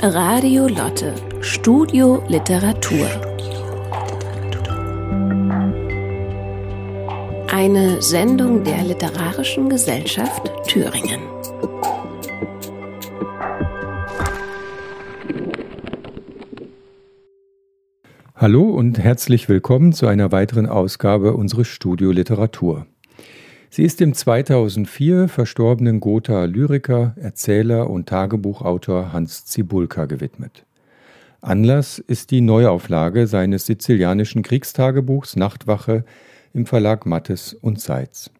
Radio Lotte, Studio Literatur. Eine Sendung der Literarischen Gesellschaft Thüringen. Hallo und herzlich willkommen zu einer weiteren Ausgabe unseres Studio Literatur. Sie ist dem 2004 verstorbenen Gotha Lyriker, Erzähler und Tagebuchautor Hans Zibulka gewidmet. Anlass ist die Neuauflage seines sizilianischen Kriegstagebuchs Nachtwache im Verlag Mattes und Seitz.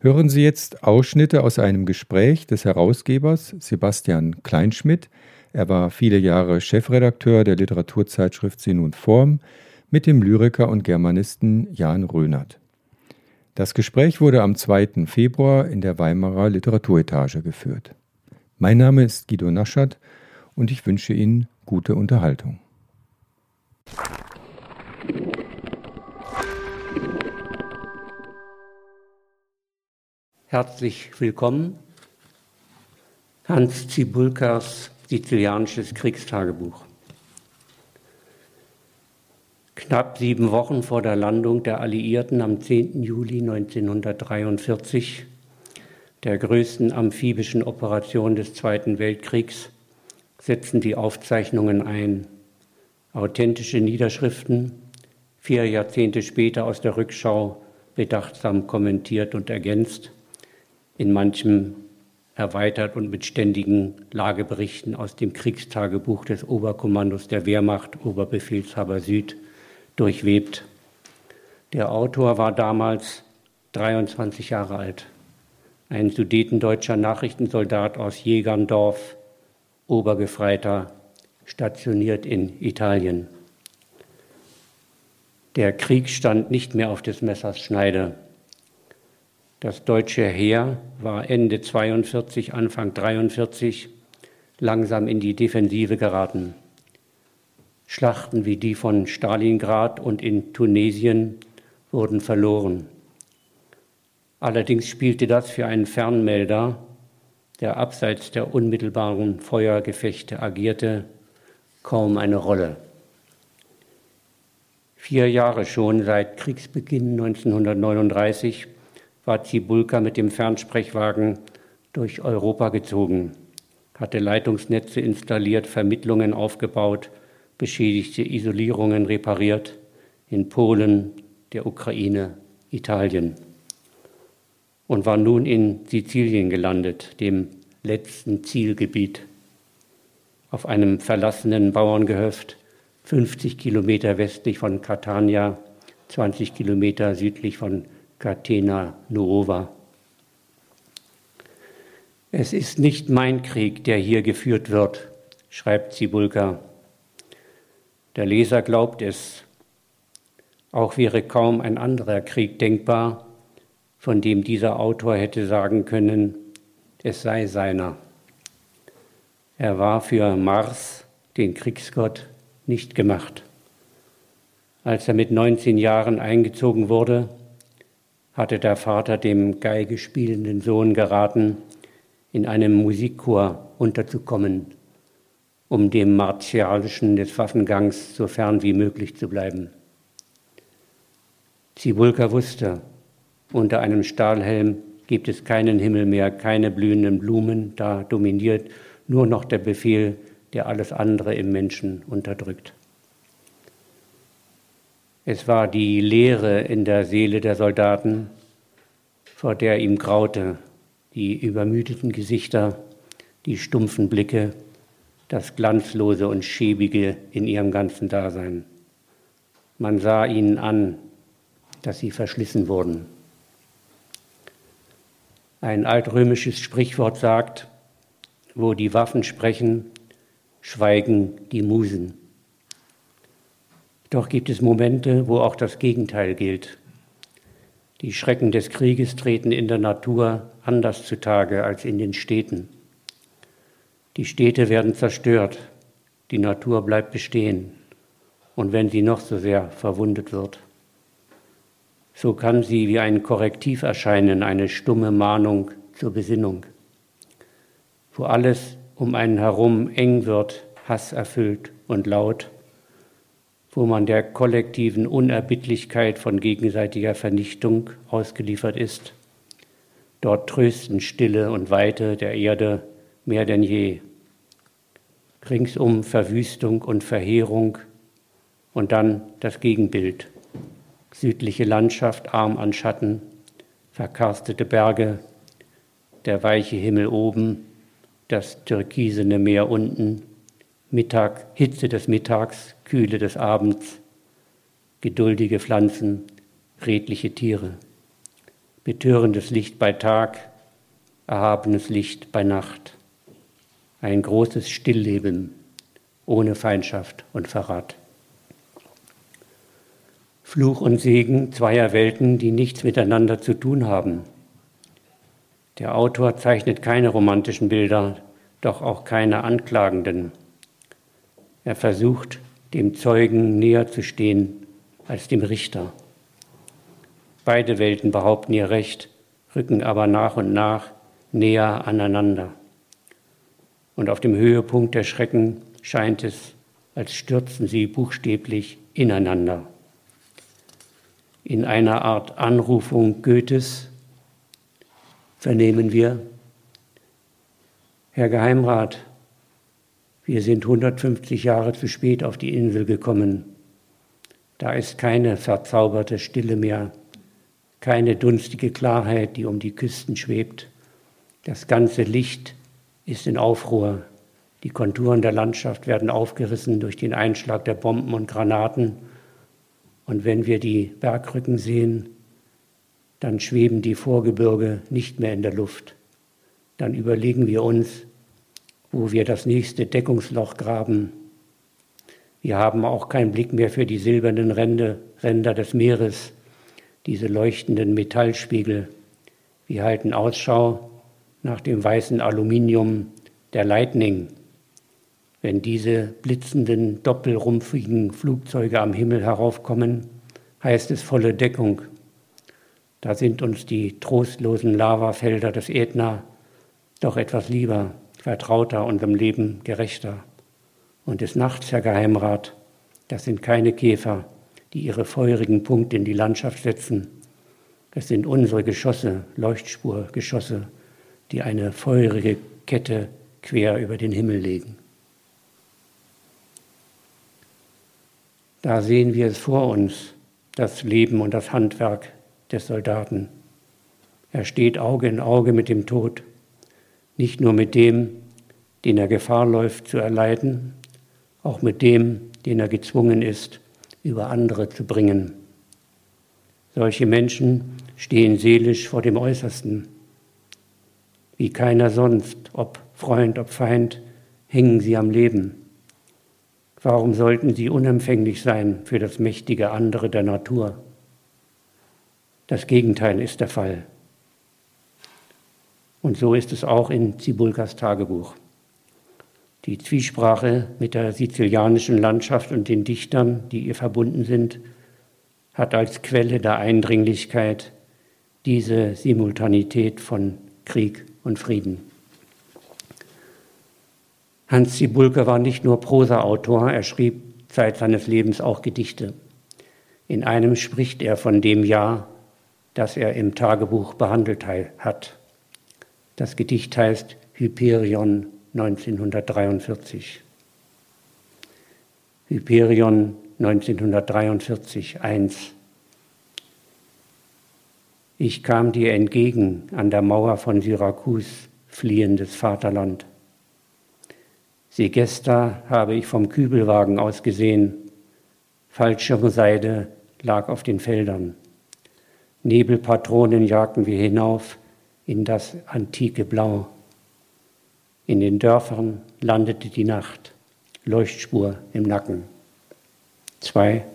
Hören Sie jetzt Ausschnitte aus einem Gespräch des Herausgebers Sebastian Kleinschmidt, er war viele Jahre Chefredakteur der Literaturzeitschrift Sinn und Form, mit dem Lyriker und Germanisten Jan Rönert. Das Gespräch wurde am 2. Februar in der Weimarer Literaturetage geführt. Mein Name ist Guido Naschert und ich wünsche Ihnen gute Unterhaltung. Herzlich willkommen. Hans Zibulkas Sizilianisches Kriegstagebuch. Knapp sieben Wochen vor der Landung der Alliierten am 10. Juli 1943, der größten amphibischen Operation des Zweiten Weltkriegs, setzen die Aufzeichnungen ein. Authentische Niederschriften, vier Jahrzehnte später aus der Rückschau bedachtsam kommentiert und ergänzt, in manchem erweitert und mit ständigen Lageberichten aus dem Kriegstagebuch des Oberkommandos der Wehrmacht, Oberbefehlshaber Süd, durchwebt. Der Autor war damals 23 Jahre alt, ein sudetendeutscher Nachrichtensoldat aus Jägerndorf, Obergefreiter, stationiert in Italien. Der Krieg stand nicht mehr auf des Messers Schneide. Das deutsche Heer war Ende 42, Anfang 43 langsam in die Defensive geraten. Schlachten wie die von Stalingrad und in Tunesien wurden verloren. Allerdings spielte das für einen Fernmelder, der abseits der unmittelbaren Feuergefechte agierte, kaum eine Rolle. Vier Jahre schon seit Kriegsbeginn 1939 war Zibulka mit dem Fernsprechwagen durch Europa gezogen, hatte Leitungsnetze installiert, Vermittlungen aufgebaut beschädigte Isolierungen repariert in Polen, der Ukraine, Italien und war nun in Sizilien gelandet, dem letzten Zielgebiet, auf einem verlassenen Bauerngehöft, 50 Kilometer westlich von Catania, 20 Kilometer südlich von Catena Nuova. Es ist nicht mein Krieg, der hier geführt wird, schreibt Zibulka. Der Leser glaubt es. Auch wäre kaum ein anderer Krieg denkbar, von dem dieser Autor hätte sagen können, es sei seiner. Er war für Mars, den Kriegsgott, nicht gemacht. Als er mit 19 Jahren eingezogen wurde, hatte der Vater dem Geige spielenden Sohn geraten, in einem Musikchor unterzukommen um dem martialischen des Waffengangs so fern wie möglich zu bleiben. Zibulka wusste, unter einem Stahlhelm gibt es keinen Himmel mehr, keine blühenden Blumen, da dominiert nur noch der Befehl, der alles andere im Menschen unterdrückt. Es war die Leere in der Seele der Soldaten, vor der ihm graute, die übermüdeten Gesichter, die stumpfen Blicke, das Glanzlose und Schäbige in ihrem ganzen Dasein. Man sah ihnen an, dass sie verschlissen wurden. Ein altrömisches Sprichwort sagt, wo die Waffen sprechen, schweigen die Musen. Doch gibt es Momente, wo auch das Gegenteil gilt. Die Schrecken des Krieges treten in der Natur anders zutage als in den Städten. Die Städte werden zerstört, die Natur bleibt bestehen, und wenn sie noch so sehr verwundet wird. So kann sie wie ein Korrektiv erscheinen, eine stumme Mahnung zur Besinnung. Wo alles um einen herum eng wird, hasserfüllt und laut, wo man der kollektiven Unerbittlichkeit von gegenseitiger Vernichtung ausgeliefert ist. Dort trösten Stille und Weite der Erde mehr denn je. Ringsum Verwüstung und Verheerung und dann das Gegenbild. Südliche Landschaft arm an Schatten, verkarstete Berge, der weiche Himmel oben, das türkisene Meer unten, Mittag, Hitze des Mittags, Kühle des Abends, geduldige Pflanzen, redliche Tiere, betörendes Licht bei Tag, erhabenes Licht bei Nacht, ein großes Stillleben ohne Feindschaft und Verrat. Fluch und Segen zweier Welten, die nichts miteinander zu tun haben. Der Autor zeichnet keine romantischen Bilder, doch auch keine anklagenden. Er versucht, dem Zeugen näher zu stehen als dem Richter. Beide Welten behaupten ihr Recht, rücken aber nach und nach näher aneinander. Und auf dem Höhepunkt der Schrecken scheint es, als stürzen sie buchstäblich ineinander in einer Art Anrufung Goethes vernehmen wir, Herr Geheimrat, wir sind 150 Jahre zu spät auf die Insel gekommen. Da ist keine verzauberte Stille mehr, keine dunstige Klarheit, die um die Küsten schwebt. Das ganze Licht ist in Aufruhr. Die Konturen der Landschaft werden aufgerissen durch den Einschlag der Bomben und Granaten und wenn wir die Bergrücken sehen, dann schweben die Vorgebirge nicht mehr in der Luft. Dann überlegen wir uns, wo wir das nächste Deckungsloch graben. Wir haben auch keinen Blick mehr für die silbernen Ränder, Ränder des Meeres, diese leuchtenden Metallspiegel. Wir halten Ausschau nach dem weißen Aluminium der Lightning, wenn diese blitzenden, doppelrumpfigen Flugzeuge am Himmel heraufkommen, heißt es volle Deckung. Da sind uns die trostlosen Lavafelder des Ätna doch etwas lieber, vertrauter, unserem Leben gerechter. Und des Nachts, Herr Geheimrat, das sind keine Käfer, die ihre feurigen Punkte in die Landschaft setzen. Es sind unsere Geschosse, Leuchtspurgeschosse, die eine feurige Kette quer über den Himmel legen. Da sehen wir es vor uns, das Leben und das Handwerk des Soldaten. Er steht Auge in Auge mit dem Tod, nicht nur mit dem, den er Gefahr läuft zu erleiden, auch mit dem, den er gezwungen ist, über andere zu bringen. Solche Menschen stehen seelisch vor dem Äußersten. Wie keiner sonst, ob Freund, ob Feind, hängen sie am Leben. Warum sollten sie unempfänglich sein für das mächtige andere der Natur? Das Gegenteil ist der Fall. Und so ist es auch in Zibulkas Tagebuch. Die Zwiesprache mit der sizilianischen Landschaft und den Dichtern, die ihr verbunden sind, hat als Quelle der Eindringlichkeit diese Simultanität von Krieg und Frieden. Hans Zibulke war nicht nur Prosaautor, er schrieb Zeit seines Lebens auch Gedichte. In einem spricht er von dem Jahr, das er im Tagebuch behandelt hat. Das Gedicht heißt Hyperion 1943. Hyperion 1943, 1. Ich kam dir entgegen an der Mauer von Syrakus, fliehendes Vaterland. Segesta habe ich vom Kübelwagen aus gesehen. Fallschirmseide lag auf den Feldern. Nebelpatronen jagten wir hinauf in das antike Blau. In den Dörfern landete die Nacht, Leuchtspur im Nacken. Zwei.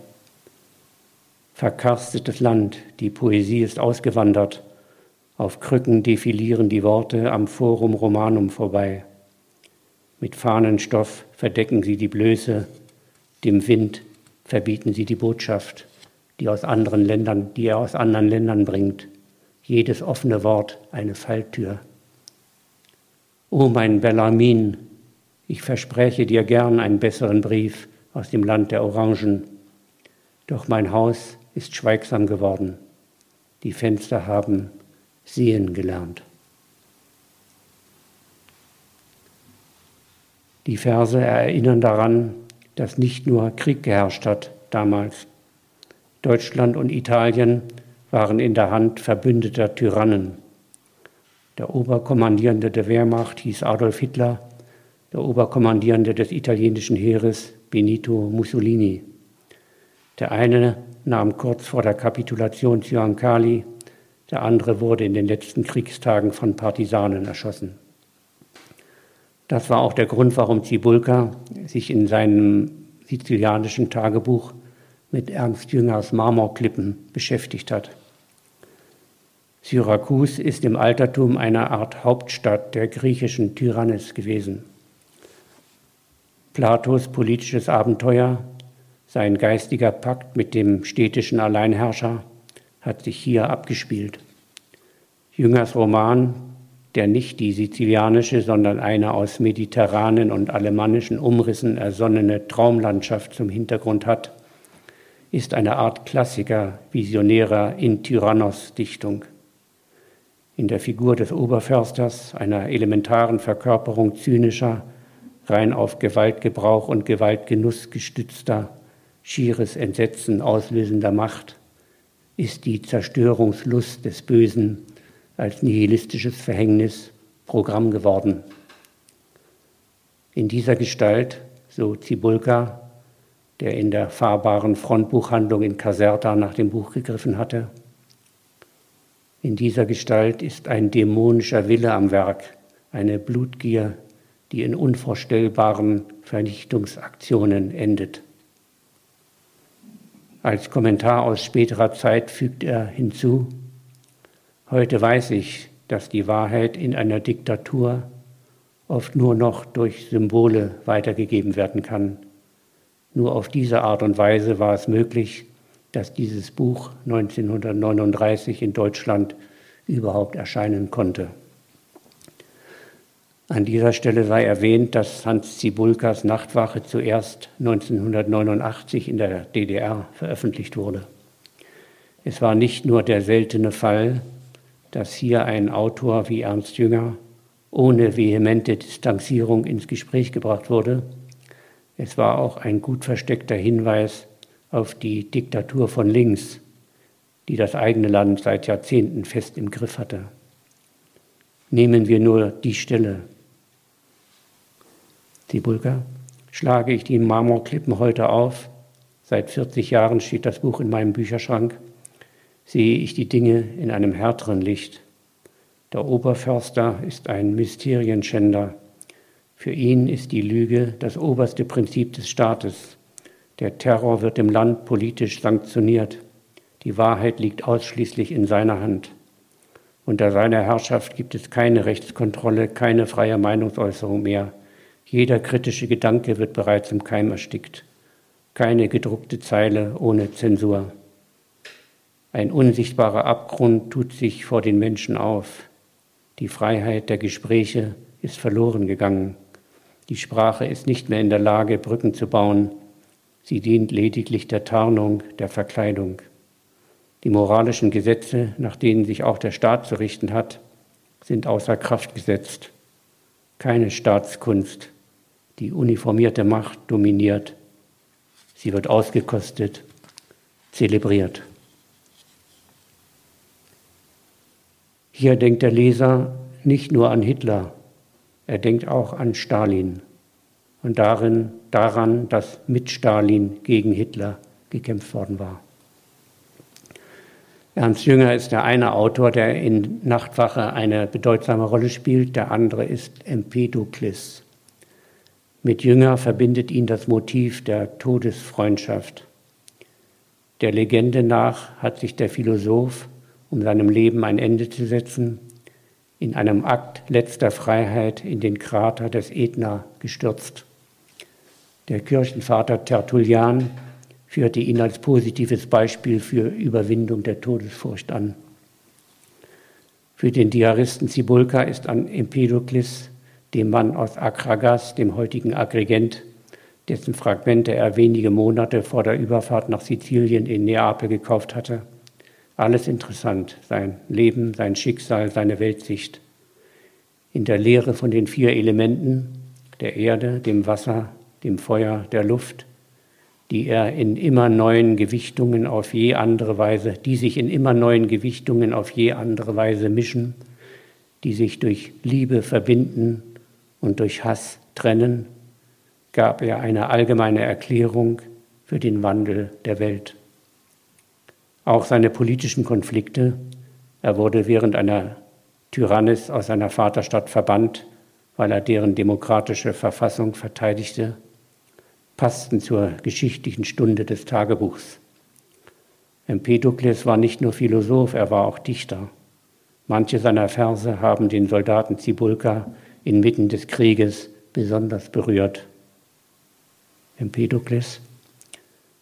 Verkarstetes Land, die Poesie ist ausgewandert. Auf Krücken defilieren die Worte am Forum Romanum vorbei. Mit Fahnenstoff verdecken sie die Blöße, dem Wind verbieten sie die Botschaft, die, aus anderen Ländern, die er aus anderen Ländern bringt. Jedes offene Wort eine Falltür. O mein Bellamin, Ich verspräche dir gern einen besseren Brief aus dem Land der Orangen. Doch mein Haus ist schweigsam geworden. Die Fenster haben sehen gelernt. Die Verse erinnern daran, dass nicht nur Krieg geherrscht hat damals. Deutschland und Italien waren in der Hand verbündeter Tyrannen. Der Oberkommandierende der Wehrmacht hieß Adolf Hitler, der Oberkommandierende des italienischen Heeres Benito Mussolini. Der eine nahm kurz vor der Kapitulation Ciancali, der andere wurde in den letzten Kriegstagen von Partisanen erschossen. Das war auch der Grund, warum Cibulka sich in seinem sizilianischen Tagebuch mit Ernst Jüngers Marmorklippen beschäftigt hat. Syrakus ist im Altertum eine Art Hauptstadt der griechischen Tyrannis gewesen. Platos politisches Abenteuer, sein geistiger Pakt mit dem städtischen Alleinherrscher, hat sich hier abgespielt. Jüngers Roman, der nicht die sizilianische, sondern eine aus mediterranen und alemannischen Umrissen ersonnene Traumlandschaft zum Hintergrund hat, ist eine Art Klassiker visionärer in Tyrannos-Dichtung in der Figur des Oberförsters, einer elementaren Verkörperung zynischer, rein auf Gewaltgebrauch und Gewaltgenuss gestützter, schieres Entsetzen auslösender Macht, ist die Zerstörungslust des Bösen als nihilistisches Verhängnis Programm geworden. In dieser Gestalt, so Zibulka, der in der fahrbaren Frontbuchhandlung in Caserta nach dem Buch gegriffen hatte, in dieser Gestalt ist ein dämonischer Wille am Werk, eine Blutgier, die in unvorstellbaren Vernichtungsaktionen endet. Als Kommentar aus späterer Zeit fügt er hinzu, heute weiß ich, dass die Wahrheit in einer Diktatur oft nur noch durch Symbole weitergegeben werden kann. Nur auf diese Art und Weise war es möglich, dass dieses Buch 1939 in Deutschland überhaupt erscheinen konnte. An dieser Stelle sei erwähnt, dass Hans Zibulkas Nachtwache zuerst 1989 in der DDR veröffentlicht wurde. Es war nicht nur der seltene Fall, dass hier ein Autor wie Ernst Jünger ohne vehemente Distanzierung ins Gespräch gebracht wurde, es war auch ein gut versteckter Hinweis auf die Diktatur von links, die das eigene Land seit Jahrzehnten fest im Griff hatte. Nehmen wir nur die Stelle. Zibulka, schlage ich die Marmorklippen heute auf, seit 40 Jahren steht das Buch in meinem Bücherschrank, sehe ich die Dinge in einem härteren Licht. Der Oberförster ist ein Mysterienschänder. Für ihn ist die Lüge das oberste Prinzip des Staates. Der Terror wird im Land politisch sanktioniert. Die Wahrheit liegt ausschließlich in seiner Hand. Unter seiner Herrschaft gibt es keine Rechtskontrolle, keine freie Meinungsäußerung mehr. Jeder kritische Gedanke wird bereits im Keim erstickt. Keine gedruckte Zeile ohne Zensur. Ein unsichtbarer Abgrund tut sich vor den Menschen auf. Die Freiheit der Gespräche ist verloren gegangen. Die Sprache ist nicht mehr in der Lage, Brücken zu bauen. Sie dient lediglich der Tarnung, der Verkleidung. Die moralischen Gesetze, nach denen sich auch der Staat zu richten hat, sind außer Kraft gesetzt. Keine Staatskunst, die uniformierte Macht dominiert. Sie wird ausgekostet, zelebriert. Hier denkt der Leser nicht nur an Hitler, er denkt auch an Stalin und darin, daran, dass mit Stalin gegen Hitler gekämpft worden war. Ernst Jünger ist der eine Autor, der in Nachtwache eine bedeutsame Rolle spielt, der andere ist Empedokles. Mit Jünger verbindet ihn das Motiv der Todesfreundschaft. Der Legende nach hat sich der Philosoph, um seinem Leben ein Ende zu setzen, in einem Akt letzter Freiheit in den Krater des Ätna gestürzt. Der Kirchenvater Tertullian führte ihn als positives Beispiel für Überwindung der Todesfurcht an. Für den Diaristen Cibulka ist an Empedokles dem Mann aus Akragas, dem heutigen Agrigent, dessen Fragmente er wenige Monate vor der Überfahrt nach Sizilien in Neapel gekauft hatte. Alles interessant, sein Leben, sein Schicksal, seine Weltsicht. In der Lehre von den vier Elementen, der Erde, dem Wasser, dem Feuer, der Luft, die er in immer neuen Gewichtungen auf je andere Weise, die sich in immer neuen Gewichtungen auf je andere Weise mischen, die sich durch Liebe verbinden und durch Hass trennen, gab er eine allgemeine Erklärung für den Wandel der Welt. Auch seine politischen Konflikte, er wurde während einer Tyrannis aus seiner Vaterstadt verbannt, weil er deren demokratische Verfassung verteidigte, passten zur geschichtlichen Stunde des Tagebuchs. Empedokles war nicht nur Philosoph, er war auch Dichter. Manche seiner Verse haben den Soldaten Cibulka inmitten des Krieges besonders berührt. Empedokles,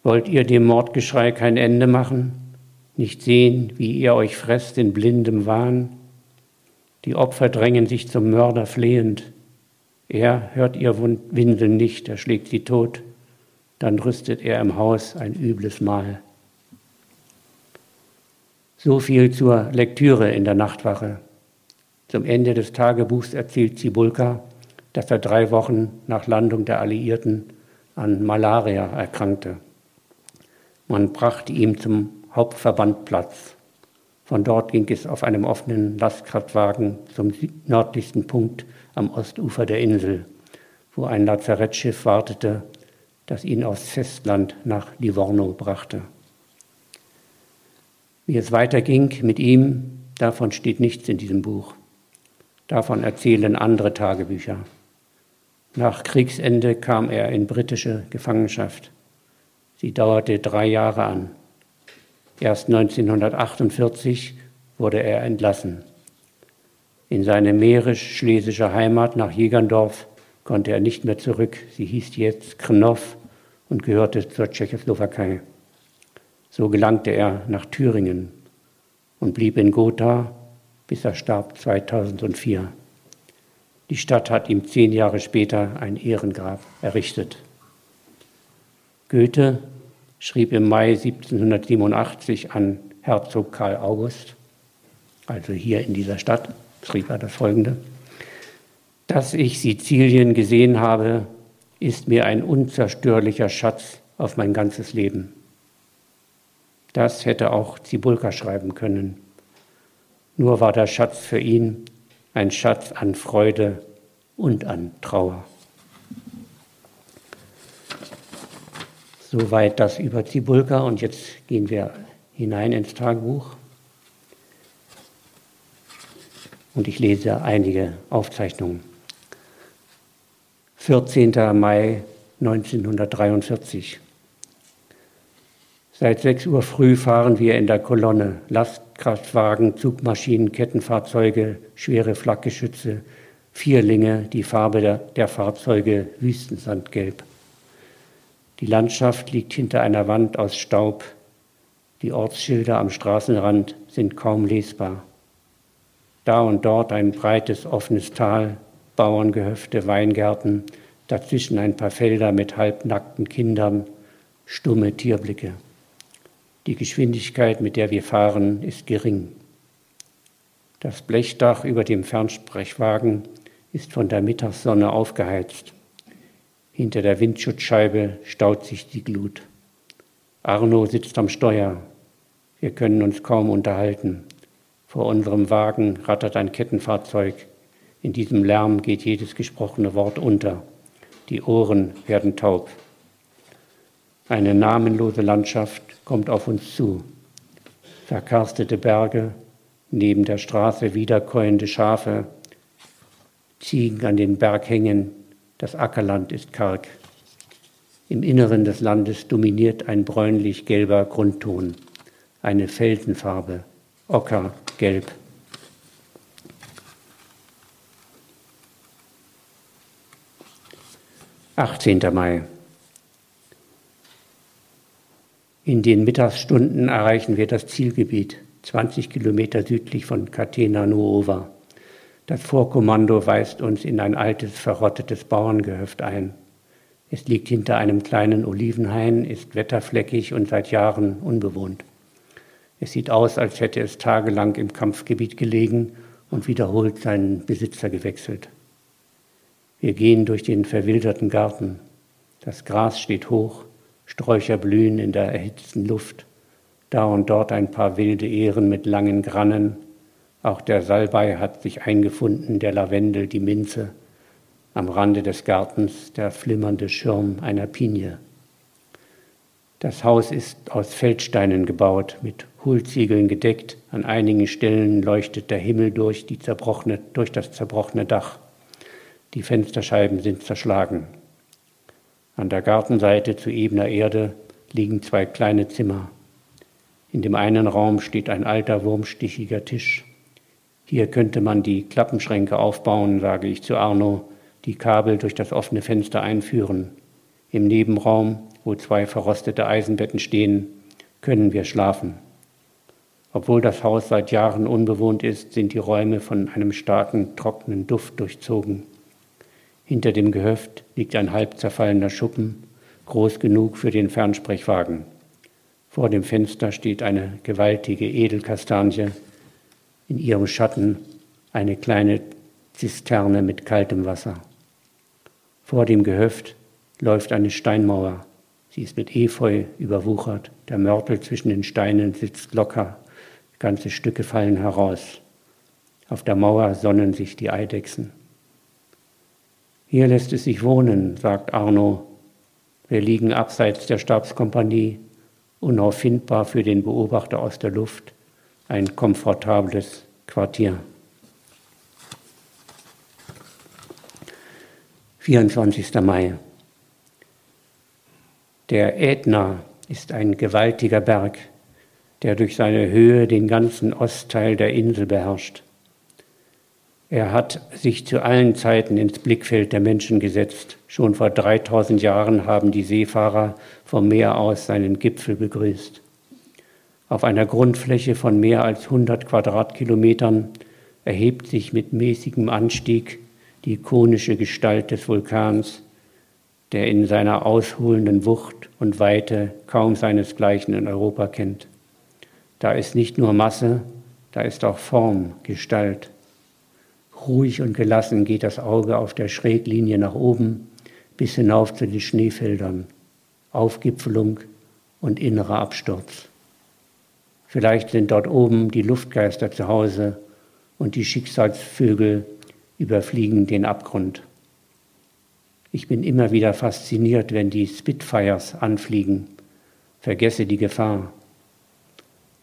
wollt ihr dem Mordgeschrei kein Ende machen, nicht sehen, wie ihr euch fresst in blindem Wahn? Die Opfer drängen sich zum Mörder flehend. Er hört ihr Winseln nicht, er schlägt sie tot, dann rüstet er im Haus ein übles Mahl. So viel zur Lektüre in der Nachtwache. Zum Ende des Tagebuchs erzählt Zibulka, dass er drei Wochen nach Landung der Alliierten an Malaria erkrankte. Man brachte ihn zum Hauptverbandplatz. Von dort ging es auf einem offenen Lastkraftwagen zum nördlichsten Punkt am Ostufer der Insel, wo ein Lazarettschiff wartete, das ihn aufs Festland nach Livorno brachte. Wie es weiterging mit ihm, davon steht nichts in diesem Buch. Davon erzählen andere Tagebücher. Nach Kriegsende kam er in britische Gefangenschaft. Sie dauerte drei Jahre an. Erst 1948 wurde er entlassen. In seine mährisch-schlesische Heimat nach Jägerndorf konnte er nicht mehr zurück. Sie hieß jetzt Krnov und gehörte zur Tschechoslowakei. So gelangte er nach Thüringen und blieb in Gotha, bis er starb 2004. Die Stadt hat ihm zehn Jahre später ein Ehrengrab errichtet. Goethe schrieb im Mai 1787 an Herzog Karl August, also hier in dieser Stadt, schrieb er das folgende. Dass ich Sizilien gesehen habe, ist mir ein unzerstörlicher Schatz auf mein ganzes Leben. Das hätte auch Zibulka schreiben können. Nur war der Schatz für ihn ein Schatz an Freude und an Trauer. Soweit das über Zibulka und jetzt gehen wir hinein ins Tagebuch. Und ich lese einige Aufzeichnungen. 14. Mai 1943. Seit 6 Uhr früh fahren wir in der Kolonne. Lastkraftwagen, Zugmaschinen, Kettenfahrzeuge, schwere Flakgeschütze, Vierlinge, die Farbe der, der Fahrzeuge Wüstensandgelb. Die Landschaft liegt hinter einer Wand aus Staub. Die Ortsschilder am Straßenrand sind kaum lesbar. Da und dort ein breites, offenes Tal, Bauerngehöfte, Weingärten, dazwischen ein paar Felder mit halbnackten Kindern, stumme Tierblicke. Die Geschwindigkeit, mit der wir fahren, ist gering. Das Blechdach über dem Fernsprechwagen ist von der Mittagssonne aufgeheizt. Hinter der Windschutzscheibe staut sich die Glut. Arno sitzt am Steuer. Wir können uns kaum unterhalten. Vor unserem Wagen rattert ein Kettenfahrzeug. In diesem Lärm geht jedes gesprochene Wort unter. Die Ohren werden taub. Eine namenlose Landschaft kommt auf uns zu. Verkarstete Berge, neben der Straße wiederkäuende Schafe, Ziegen an den Berghängen, das Ackerland ist karg. Im Inneren des Landes dominiert ein bräunlich-gelber Grundton, eine Felsenfarbe, ockergelb. Achtzehnter Mai. In den Mittagsstunden erreichen wir das Zielgebiet, 20 Kilometer südlich von Catena Nuova. Das Vorkommando weist uns in ein altes, verrottetes Bauerngehöft ein. Es liegt hinter einem kleinen Olivenhain, ist wetterfleckig und seit Jahren unbewohnt. Es sieht aus, als hätte es tagelang im Kampfgebiet gelegen und wiederholt seinen Besitzer gewechselt. Wir gehen durch den verwilderten Garten. Das Gras steht hoch, Sträucher blühen in der erhitzten Luft, da und dort ein paar wilde Ähren mit langen Grannen. Auch der Salbei hat sich eingefunden, der Lavendel, die Minze. Am Rande des Gartens der flimmernde Schirm einer Pinie. Das Haus ist aus Feldsteinen gebaut, mit Hohlziegeln gedeckt. An einigen Stellen leuchtet der Himmel durch, die zerbrochene, durch das zerbrochene Dach. Die Fensterscheiben sind zerschlagen. An der Gartenseite zu ebener Erde liegen zwei kleine Zimmer. In dem einen Raum steht ein alter wurmstichiger Tisch. Hier könnte man die Klappenschränke aufbauen, sage ich zu Arno, die Kabel durch das offene Fenster einführen. Im Nebenraum, wo zwei verrostete Eisenbetten stehen, können wir schlafen. Obwohl das Haus seit Jahren unbewohnt ist, sind die Räume von einem starken, trockenen Duft durchzogen. Hinter dem Gehöft liegt ein halb zerfallener Schuppen, groß genug für den Fernsprechwagen. Vor dem Fenster steht eine gewaltige Edelkastanie, in ihrem Schatten eine kleine Zisterne mit kaltem Wasser. Vor dem Gehöft läuft eine Steinmauer. Sie ist mit Efeu überwuchert. Der Mörtel zwischen den Steinen sitzt locker Ganze Stücke fallen heraus. Auf der Mauer sonnen sich die Eidechsen. Hier lässt es sich wohnen, sagt Arno. Wir liegen abseits der Stabskompanie, unauffindbar für den Beobachter aus der Luft, ein komfortables Quartier. 24. Mai. Der Ätna ist ein gewaltiger Berg, der durch seine Höhe den ganzen Ostteil der Insel beherrscht. Er hat sich zu allen Zeiten ins Blickfeld der Menschen gesetzt. Schon vor 3000 Jahren haben die Seefahrer vom Meer aus seinen Gipfel begrüßt. Auf einer Grundfläche von mehr als 100 Quadratkilometern erhebt sich mit mäßigem Anstieg die konische Gestalt des Vulkans, der in seiner ausholenden Wucht und Weite kaum seinesgleichen in Europa kennt. Da ist nicht nur Masse, da ist auch Form, Gestalt. Ruhig und gelassen geht das Auge auf der Schräglinie nach oben bis hinauf zu den Schneefeldern. Aufgipfelung und innerer Absturz. Vielleicht sind dort oben die Luftgeister zu Hause und die Schicksalsvögel überfliegen den Abgrund. Ich bin immer wieder fasziniert, wenn die Spitfires anfliegen, vergesse die Gefahr.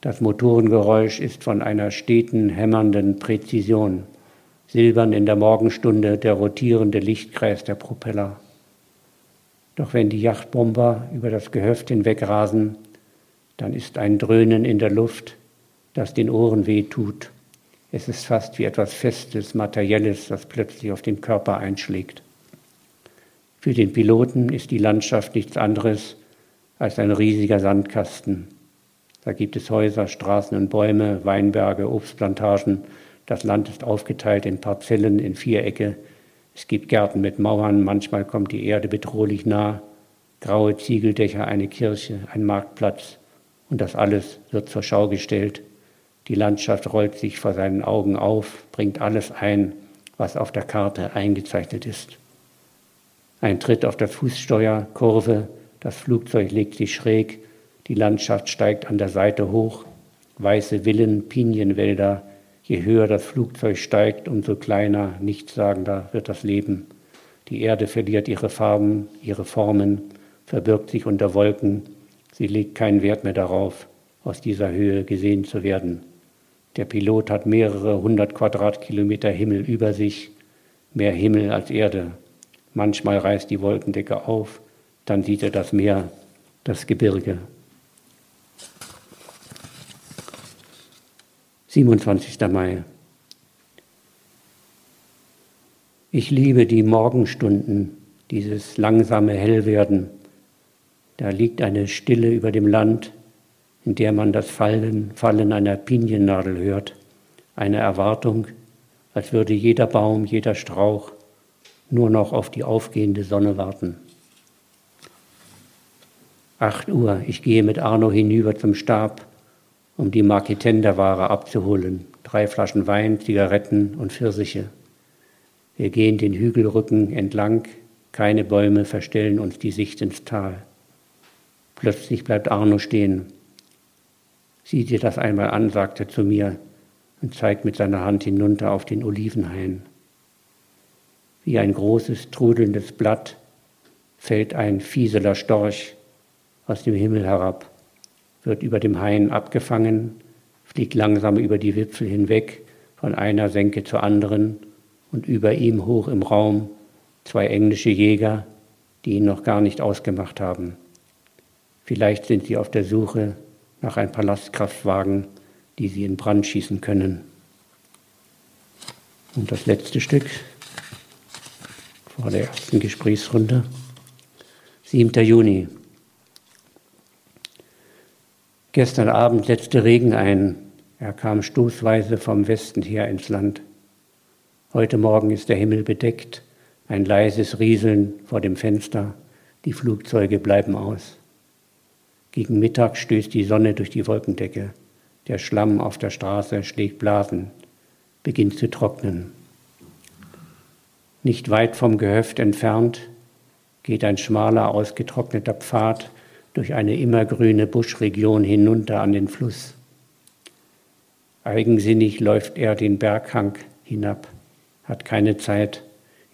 Das Motorengeräusch ist von einer steten, hämmernden Präzision. Silbern in der Morgenstunde der rotierende Lichtkreis der Propeller. Doch wenn die Yachtbomber über das Gehöft hinwegrasen, dann ist ein Dröhnen in der Luft, das den Ohren weh tut. Es ist fast wie etwas Festes, Materielles, das plötzlich auf den Körper einschlägt. Für den Piloten ist die Landschaft nichts anderes als ein riesiger Sandkasten da gibt es Häuser, Straßen und Bäume, Weinberge, Obstplantagen. Das Land ist aufgeteilt in Parzellen, in Vierecke. Es gibt Gärten mit Mauern, manchmal kommt die Erde bedrohlich nah. Graue Ziegeldächer, eine Kirche, ein Marktplatz. Und das alles wird zur Schau gestellt. Die Landschaft rollt sich vor seinen Augen auf, bringt alles ein, was auf der Karte eingezeichnet ist. Ein Tritt auf das Fußsteuer, Kurve, das Flugzeug legt sich schräg, die Landschaft steigt an der Seite hoch, weiße Villen, Pinienwälder. Je höher das Flugzeug steigt, umso kleiner, nichtssagender wird das Leben. Die Erde verliert ihre Farben, ihre Formen, verbirgt sich unter Wolken. Sie legt keinen Wert mehr darauf, aus dieser Höhe gesehen zu werden. Der Pilot hat mehrere hundert Quadratkilometer Himmel über sich, mehr Himmel als Erde. Manchmal reißt die Wolkendecke auf, dann sieht er das Meer, das Gebirge. 27. Mai. Ich liebe die Morgenstunden, dieses langsame Hellwerden. Da liegt eine Stille über dem Land, in der man das Fallen, Fallen einer Piniennadel hört, eine Erwartung, als würde jeder Baum, jeder Strauch nur noch auf die aufgehende Sonne warten. Acht Uhr, ich gehe mit Arno hinüber zum Stab, um die Marketenderware abzuholen. Drei Flaschen Wein, Zigaretten und Pfirsiche. Wir gehen den Hügelrücken entlang, keine Bäume verstellen uns die Sicht ins Tal. Plötzlich bleibt Arno stehen. Sieh dir das einmal an, sagt er zu mir und zeigt mit seiner Hand hinunter auf den Olivenhain. Wie ein großes, trudelndes Blatt fällt ein fieseler Storch aus dem Himmel herab, wird über dem Hain abgefangen, fliegt langsam über die Wipfel hinweg, von einer Senke zur anderen und über ihm hoch im Raum zwei englische Jäger, die ihn noch gar nicht ausgemacht haben. Vielleicht sind sie auf der Suche nach ein paar Lastkraftwagen, die sie in Brand schießen können. Und das letzte Stück vor der ersten Gesprächsrunde. 7. Juni. Gestern Abend setzte Regen ein. Er kam stoßweise vom Westen her ins Land. Heute Morgen ist der Himmel bedeckt, ein leises Rieseln vor dem Fenster, die Flugzeuge bleiben aus. Gegen Mittag stößt die Sonne durch die Wolkendecke. Der Schlamm auf der Straße schlägt Blasen, beginnt zu trocknen. Nicht weit vom Gehöft entfernt geht ein schmaler, ausgetrockneter Pfad durch eine immergrüne Buschregion hinunter an den Fluss. Eigensinnig läuft er den Berghang hinab, hat keine Zeit,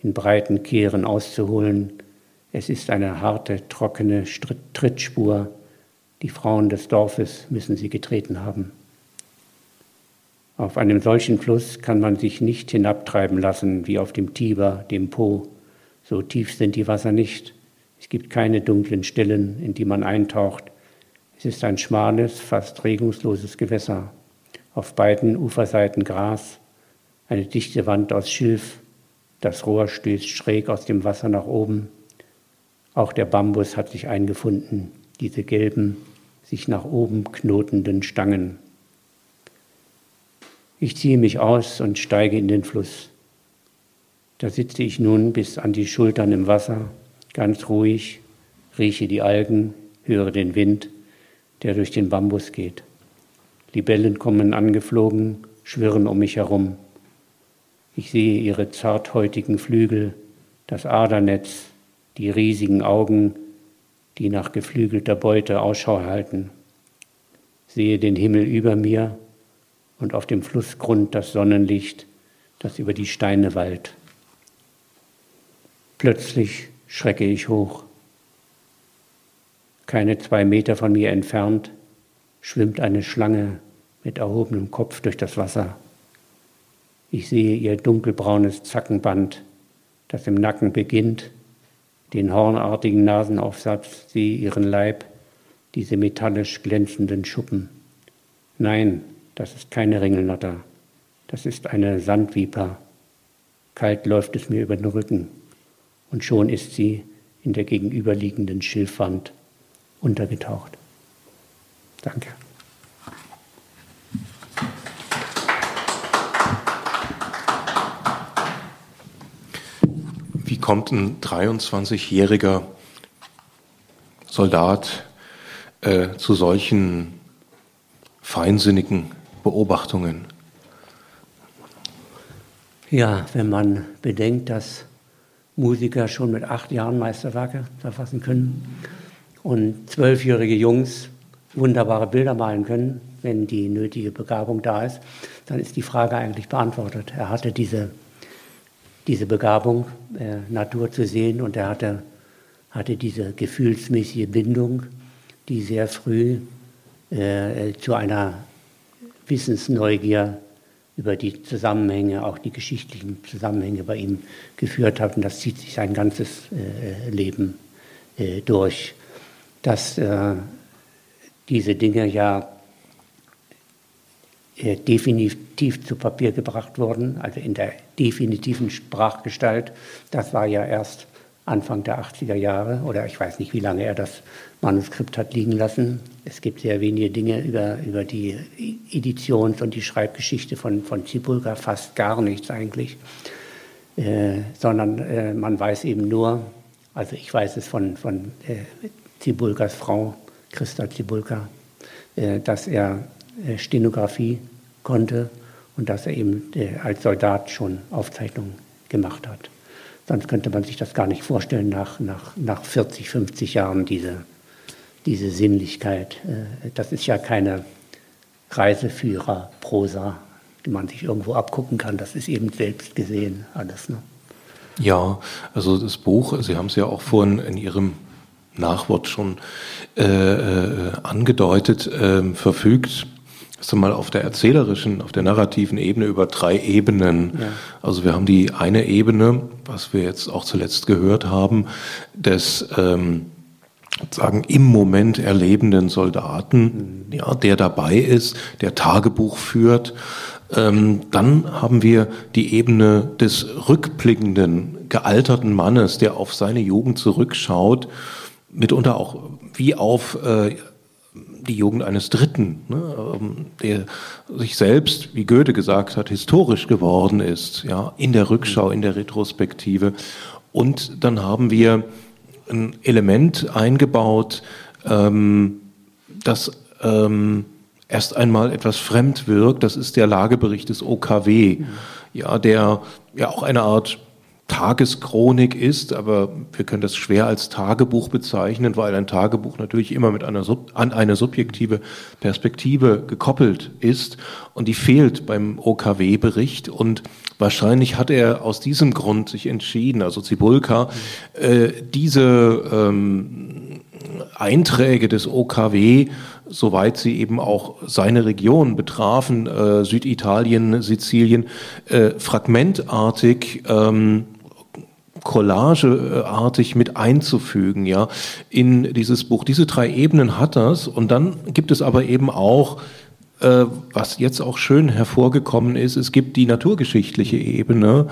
in breiten Kehren auszuholen. Es ist eine harte, trockene Trittspur, die Frauen des Dorfes müssen sie getreten haben. Auf einem solchen Fluss kann man sich nicht hinabtreiben lassen wie auf dem Tiber, dem Po. So tief sind die Wasser nicht. Es gibt keine dunklen Stellen, in die man eintaucht. Es ist ein schmales, fast regungsloses Gewässer. Auf beiden Uferseiten Gras, eine dichte Wand aus Schilf. Das Rohr stößt schräg aus dem Wasser nach oben. Auch der Bambus hat sich eingefunden diese gelben, sich nach oben knotenden Stangen. Ich ziehe mich aus und steige in den Fluss. Da sitze ich nun bis an die Schultern im Wasser, ganz ruhig, rieche die Algen, höre den Wind, der durch den Bambus geht. Libellen kommen angeflogen, schwirren um mich herum. Ich sehe ihre zarthäutigen Flügel, das Adernetz, die riesigen Augen, die nach geflügelter Beute Ausschau halten. Sehe den Himmel über mir und auf dem Flussgrund das Sonnenlicht, das über die Steine wallt. Plötzlich schrecke ich hoch. Keine zwei Meter von mir entfernt schwimmt eine Schlange mit erhobenem Kopf durch das Wasser. Ich sehe ihr dunkelbraunes Zackenband, das im Nacken beginnt den hornartigen Nasenaufsatz, sehe ihren Leib, diese metallisch glänzenden Schuppen. Nein, das ist keine Ringelnatter, das ist eine Sandviper. Kalt läuft es mir über den Rücken und schon ist sie in der gegenüberliegenden Schilfwand untergetaucht. Danke. kommt ein 23-jähriger Soldat äh, zu solchen feinsinnigen Beobachtungen? Ja, wenn man bedenkt, dass Musiker schon mit acht Jahren Meisterwerke verfassen können und zwölfjährige Jungs wunderbare Bilder malen können, wenn die nötige Begabung da ist, dann ist die Frage eigentlich beantwortet. Er hatte diese diese Begabung, äh, Natur zu sehen und er hatte, hatte diese gefühlsmäßige Bindung, die sehr früh äh, zu einer Wissensneugier über die Zusammenhänge, auch die geschichtlichen Zusammenhänge bei ihm geführt hat. Und das zieht sich sein ganzes äh, Leben äh, durch. Dass äh, diese Dinge ja äh, definitiv zu Papier gebracht wurden, also in der definitiven Sprachgestalt. Das war ja erst Anfang der 80er Jahre oder ich weiß nicht, wie lange er das Manuskript hat liegen lassen. Es gibt sehr wenige Dinge über, über die Editions- und die Schreibgeschichte von, von Zibulka, fast gar nichts eigentlich, äh, sondern äh, man weiß eben nur, also ich weiß es von, von äh, Zibulkas Frau, Christa Zibulka, äh, dass er äh, Stenografie konnte und dass er eben äh, als Soldat schon Aufzeichnungen gemacht hat. Sonst könnte man sich das gar nicht vorstellen, nach, nach, nach 40, 50 Jahren diese, diese Sinnlichkeit. Äh, das ist ja keine Reiseführer-Prosa, die man sich irgendwo abgucken kann. Das ist eben selbst gesehen alles. Ne? Ja, also das Buch, Sie haben es ja auch vorhin in Ihrem Nachwort schon äh, äh, angedeutet, äh, verfügt einmal auf der erzählerischen, auf der narrativen Ebene über drei Ebenen. Ja. Also wir haben die eine Ebene, was wir jetzt auch zuletzt gehört haben, des ähm, sagen im Moment erlebenden Soldaten, mhm. ja, der dabei ist, der Tagebuch führt. Ähm, dann haben wir die Ebene des rückblickenden, gealterten Mannes, der auf seine Jugend zurückschaut, mitunter auch wie auf äh, die Jugend eines Dritten, ne, ähm, der sich selbst, wie Goethe gesagt hat, historisch geworden ist, ja, in der Rückschau, in der Retrospektive. Und dann haben wir ein Element eingebaut, ähm, das ähm, erst einmal etwas fremd wirkt. Das ist der Lagebericht des OKW, ja, der ja auch eine Art Tageschronik ist, aber wir können das schwer als Tagebuch bezeichnen, weil ein Tagebuch natürlich immer mit einer Sub an eine subjektive Perspektive gekoppelt ist und die fehlt beim OKW-Bericht und wahrscheinlich hat er aus diesem Grund sich entschieden, also Zibulka, äh, diese ähm, Einträge des OKW soweit sie eben auch seine Region betrafen, äh, Süditalien, Sizilien, äh, fragmentartig ähm, collageartig mit einzufügen, ja, in dieses Buch. Diese drei Ebenen hat das und dann gibt es aber eben auch äh, was jetzt auch schön hervorgekommen ist, es gibt die naturgeschichtliche Ebene,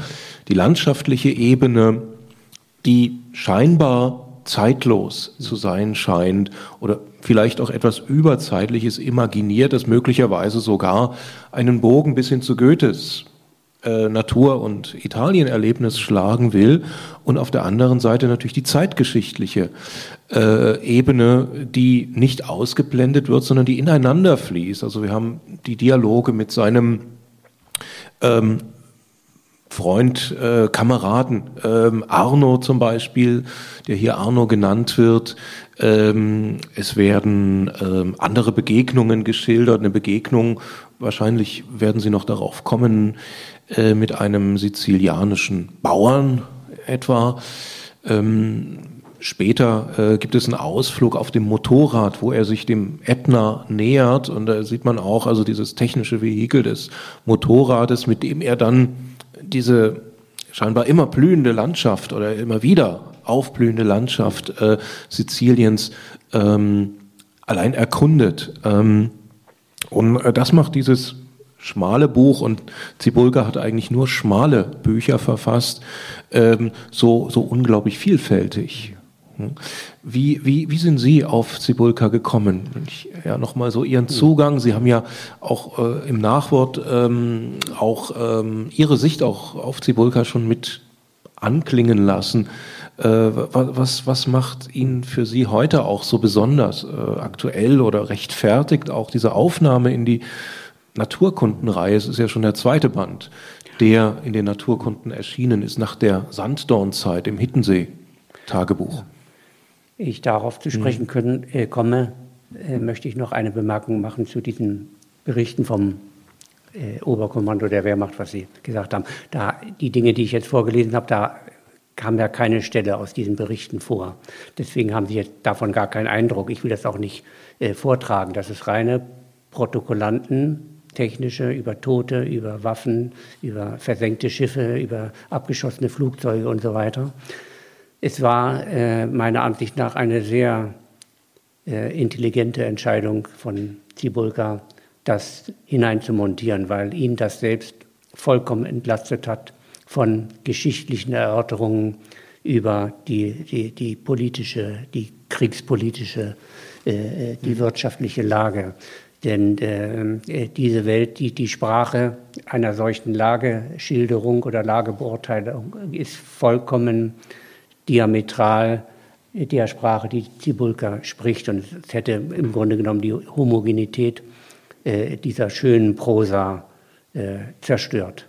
die landschaftliche Ebene, die scheinbar zeitlos zu sein scheint oder vielleicht auch etwas Überzeitliches imaginiert, das möglicherweise sogar einen Bogen bis hin zu Goethes äh, Natur- und Italien-Erlebnis schlagen will und auf der anderen Seite natürlich die zeitgeschichtliche äh, Ebene, die nicht ausgeblendet wird, sondern die ineinander fließt. Also wir haben die Dialoge mit seinem ähm, Freund, äh, Kameraden, ähm, Arno zum Beispiel, der hier Arno genannt wird. Ähm, es werden ähm, andere Begegnungen geschildert, eine Begegnung, wahrscheinlich werden Sie noch darauf kommen, äh, mit einem sizilianischen Bauern etwa. Ähm, Später äh, gibt es einen Ausflug auf dem Motorrad, wo er sich dem Ätna nähert und da sieht man auch also dieses technische Vehikel des Motorrades, mit dem er dann diese scheinbar immer blühende Landschaft oder immer wieder aufblühende Landschaft äh, Siziliens ähm, allein erkundet. Ähm, und äh, das macht dieses schmale Buch und Zibulka hat eigentlich nur schmale Bücher verfasst, ähm, so, so unglaublich vielfältig. Hm? Wie, wie, wie sind Sie auf Zibulka gekommen? Ich, ja, nochmal so Ihren Zugang. Sie haben ja auch äh, im Nachwort ähm, auch ähm, Ihre Sicht auch auf Zibulka schon mit anklingen lassen. Äh, was, was macht ihn für Sie heute auch so besonders äh, aktuell oder rechtfertigt auch diese Aufnahme in die Naturkundenreihe? Es ist ja schon der zweite Band, der in den Naturkunden erschienen ist nach der Sanddornzeit im Hittensee-Tagebuch ich darauf zu sprechen mhm. können, äh, komme, äh, möchte ich noch eine Bemerkung machen zu diesen Berichten vom äh, Oberkommando der Wehrmacht, was Sie gesagt haben. Da die Dinge, die ich jetzt vorgelesen habe, da kam ja keine Stelle aus diesen Berichten vor. Deswegen haben Sie jetzt davon gar keinen Eindruck. Ich will das auch nicht äh, vortragen. Das ist reine Protokollanten, technische, über Tote, über Waffen, über versenkte Schiffe, über abgeschossene Flugzeuge und so weiter. Es war äh, meiner Ansicht nach eine sehr äh, intelligente Entscheidung von Zibulka, das hineinzumontieren, weil ihn das selbst vollkommen entlastet hat von geschichtlichen Erörterungen über die, die, die politische, die kriegspolitische, äh, die wirtschaftliche Lage. Denn äh, diese Welt, die, die Sprache einer solchen Lageschilderung oder Lagebeurteilung ist vollkommen diametral der Sprache, die Zibulka spricht. Und es hätte im Grunde genommen die Homogenität äh, dieser schönen Prosa äh, zerstört.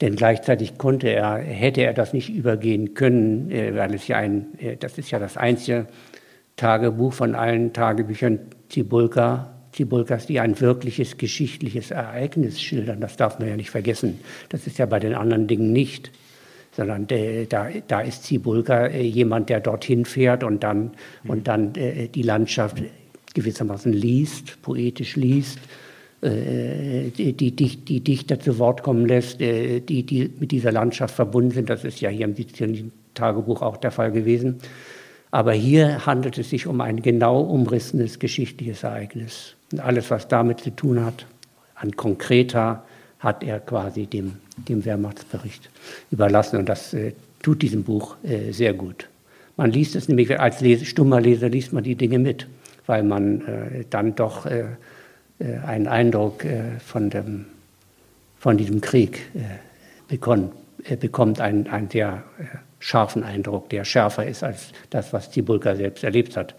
Denn gleichzeitig konnte er, hätte er das nicht übergehen können, äh, weil es ja ein, äh, das ist ja das einzige Tagebuch von allen Tagebüchern Zibulka, Zibulkas, die ein wirkliches geschichtliches Ereignis schildern. Das darf man ja nicht vergessen. Das ist ja bei den anderen Dingen nicht. Sondern äh, da, da ist Zibulka äh, jemand, der dorthin fährt und dann, mhm. und dann äh, die Landschaft gewissermaßen liest, poetisch liest, äh, die, die, die, Dichter zu Wort kommen lässt, äh, die, die mit dieser Landschaft verbunden sind. Das ist ja hier im Tagebuch auch der Fall gewesen. Aber hier handelt es sich um ein genau umrissenes geschichtliches Ereignis. Und alles, was damit zu tun hat, an konkreter, hat er quasi dem, dem Wehrmachtsbericht überlassen. Und das äh, tut diesem Buch äh, sehr gut. Man liest es nämlich, als Lese, stummer Leser liest man die Dinge mit, weil man äh, dann doch äh, äh, einen Eindruck äh, von, dem, von diesem Krieg bekommt, bekommt einen, einen sehr scharfen Eindruck, der schärfer ist als das, was Tibulka selbst erlebt hat,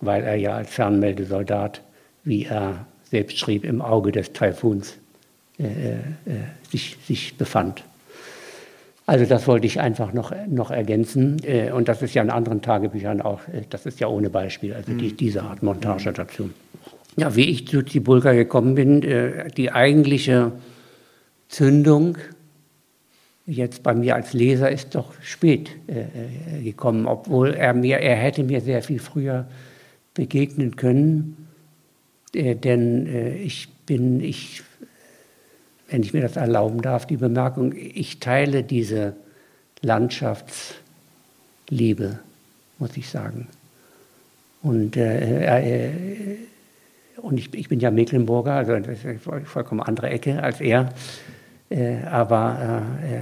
weil er ja als Fernmeldesoldat, wie er selbst schrieb, im Auge des Taifuns äh, äh, sich, sich befand. Also das wollte ich einfach noch, noch ergänzen. Äh, und das ist ja in anderen Tagebüchern auch, das ist ja ohne Beispiel, also die, mhm. diese Art Montage dazu. Ja, wie ich zu Tibulka gekommen bin, die eigentliche Zündung jetzt bei mir als Leser ist doch spät äh, gekommen, obwohl er mir, er hätte mir sehr viel früher begegnen können, äh, denn äh, ich bin, ich, wenn ich mir das erlauben darf, die Bemerkung, ich teile diese Landschaftsliebe, muss ich sagen. Und, äh, äh, und ich, ich, bin ja Mecklenburger, also eine vollkommen andere Ecke als er. Äh, aber äh,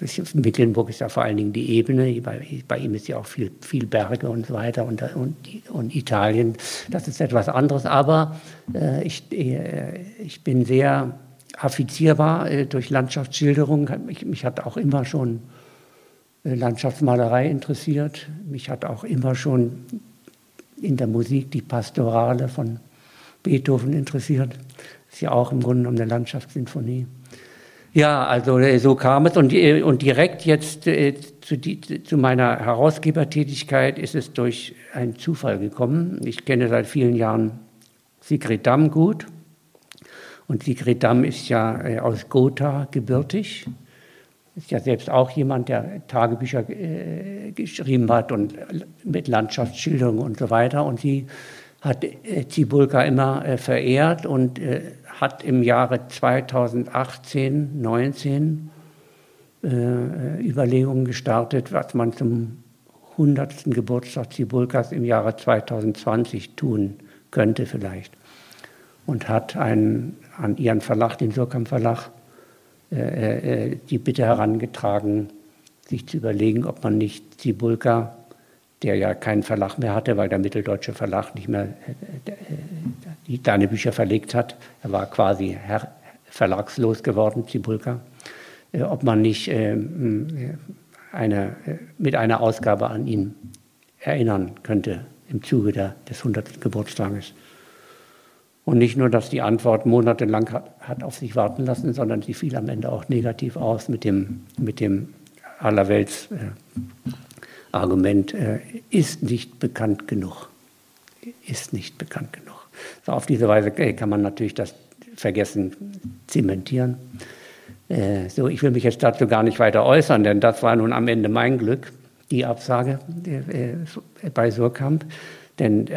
ist, Mecklenburg ist ja vor allen Dingen die Ebene, bei, bei, ihm ist ja auch viel, viel Berge und so weiter und, und, und Italien, das ist etwas anderes, aber äh, ich, äh, ich bin sehr affizierbar äh, durch Landschaftsschilderung. Mich, mich, hat auch immer schon äh, Landschaftsmalerei interessiert, mich hat auch immer schon in der Musik die Pastorale von Beethoven interessiert ist ja auch im Grunde genommen eine Landschaftssinfonie. Ja, also äh, so kam es und, äh, und direkt jetzt äh, zu, die, zu, meiner Herausgebertätigkeit ist es durch einen Zufall gekommen. Ich kenne seit vielen Jahren Sigrid Damm gut und Sigrid Damm ist ja äh, aus Gotha gebürtig, ist ja selbst auch jemand, der Tagebücher äh, geschrieben hat und mit Landschaftsschilderungen und so weiter und sie hat äh, Zibulka immer verehrt und hat im Jahre 2018, 19 äh, Überlegungen gestartet, was man zum 100. Geburtstag Zibulkas im Jahre 2020 tun könnte vielleicht. Und hat einen, an ihren Verlag, den Surkamp Verlag, äh, äh, die Bitte herangetragen, sich zu überlegen, ob man nicht Zibulka der ja keinen Verlag mehr hatte, weil der Mitteldeutsche Verlag nicht mehr äh, äh, deine Bücher verlegt hat. Er war quasi Herr, verlagslos geworden, Zibulka. Äh, ob man nicht eine, mit einer Ausgabe an ihn erinnern könnte im Zuge der, des 100. Geburtstages. Und nicht nur, dass die Antwort monatelang hat, hat, auf sich warten lassen, sondern sie fiel am Ende auch negativ aus mit dem, mit dem allerwelts äh, Argument äh, ist nicht bekannt genug. Ist nicht bekannt genug. So auf diese Weise äh, kann man natürlich das Vergessen zementieren. Äh, so, ich will mich jetzt dazu gar nicht weiter äußern, denn das war nun am Ende mein Glück, die Absage äh, bei Surkamp. Denn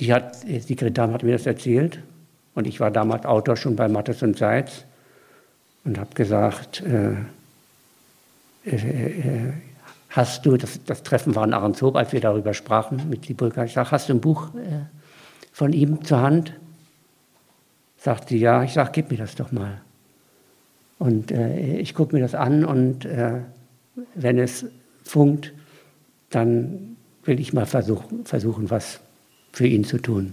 die hat, Sigrid hat mir das erzählt und ich war damals Autor schon bei Mattes und Seitz und habe gesagt, äh, äh, Hast du, das, das Treffen war in Ahrenshoop, als wir darüber sprachen mit Sibulka, ich sage, hast du ein Buch äh, von ihm zur Hand? Sagt sie, ja. Ich sage, gib mir das doch mal. Und äh, ich gucke mir das an und äh, wenn es funkt, dann will ich mal versuchen, versuchen was für ihn zu tun.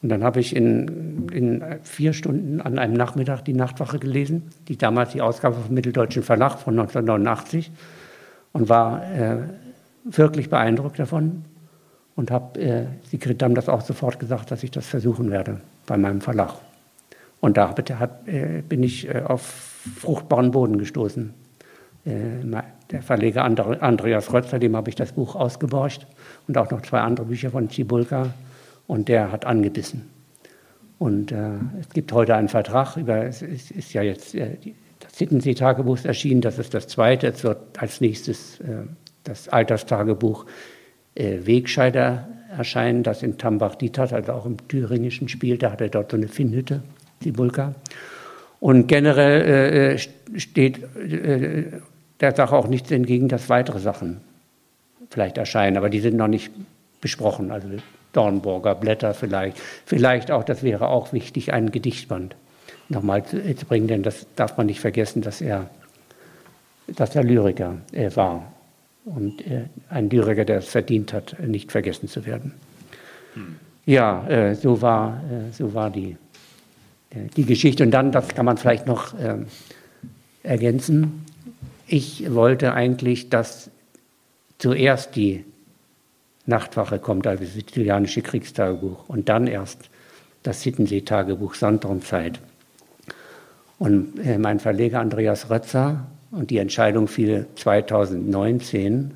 Und dann habe ich in, in, vier Stunden an einem Nachmittag die Nachtwache gelesen, die damals die Ausgabe vom Mitteldeutschen Verlag von 1989 und war äh, wirklich beeindruckt davon und habe äh, Sigrid Damm das auch sofort gesagt, dass ich das versuchen werde bei meinem Verlag. Und da hat, äh, bin ich äh, auf fruchtbaren Boden gestoßen. Äh, der Verleger Andreas Rötzer, dem habe ich das Buch ausgeborcht und auch noch zwei andere Bücher von Cibulka und der hat angebissen. Und äh, es gibt heute einen Vertrag über, es ist, ist ja jetzt äh, das Hittensee-Tagebuch erschienen, das ist das zweite. Es wird als nächstes äh, das Alterstagebuch äh, Wegscheider erscheinen, das in Tambach-Dietert, also auch im Thüringischen spielt. Da hat er dort so eine Finnhütte, die Bulka. Und generell äh, äh, steht der Sache auch nichts entgegen, dass weitere Sachen vielleicht erscheinen, aber die sind noch nicht besprochen. Also Dornburger Blätter vielleicht. Vielleicht auch, das wäre auch wichtig, einen Gedichtband nochmal zu, zu bringen, denn das darf man nicht vergessen, dass er, dass er Lyriker äh, war und äh, ein Lyriker, der es verdient hat, nicht vergessen zu werden. Hm. Ja, äh, so war, äh, so war die, äh, die Geschichte. Und dann, das kann man vielleicht noch ähm, ergänzen, ich wollte eigentlich, dass zuerst die Nachtwache kommt, also das sizilianische Kriegstagebuch, und dann erst das Hittensee-Tagebuch Sandrumzeit. Und äh, mein Verleger Andreas Rötzer, und die Entscheidung fiel 2019,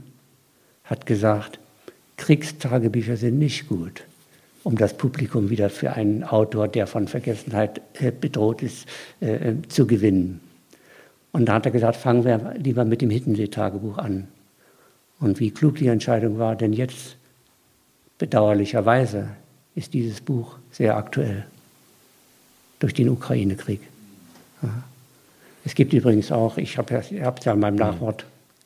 hat gesagt, Kriegstagebücher sind nicht gut, um das Publikum wieder für einen Autor, der von Vergessenheit äh, bedroht ist, äh, zu gewinnen. Und da hat er gesagt, fangen wir lieber mit dem Hittensee-Tagebuch an. Und wie klug die Entscheidung war, denn jetzt, bedauerlicherweise, ist dieses Buch sehr aktuell durch den Ukraine-Krieg. Es gibt übrigens auch, ich habe es ja in meinem Nachwort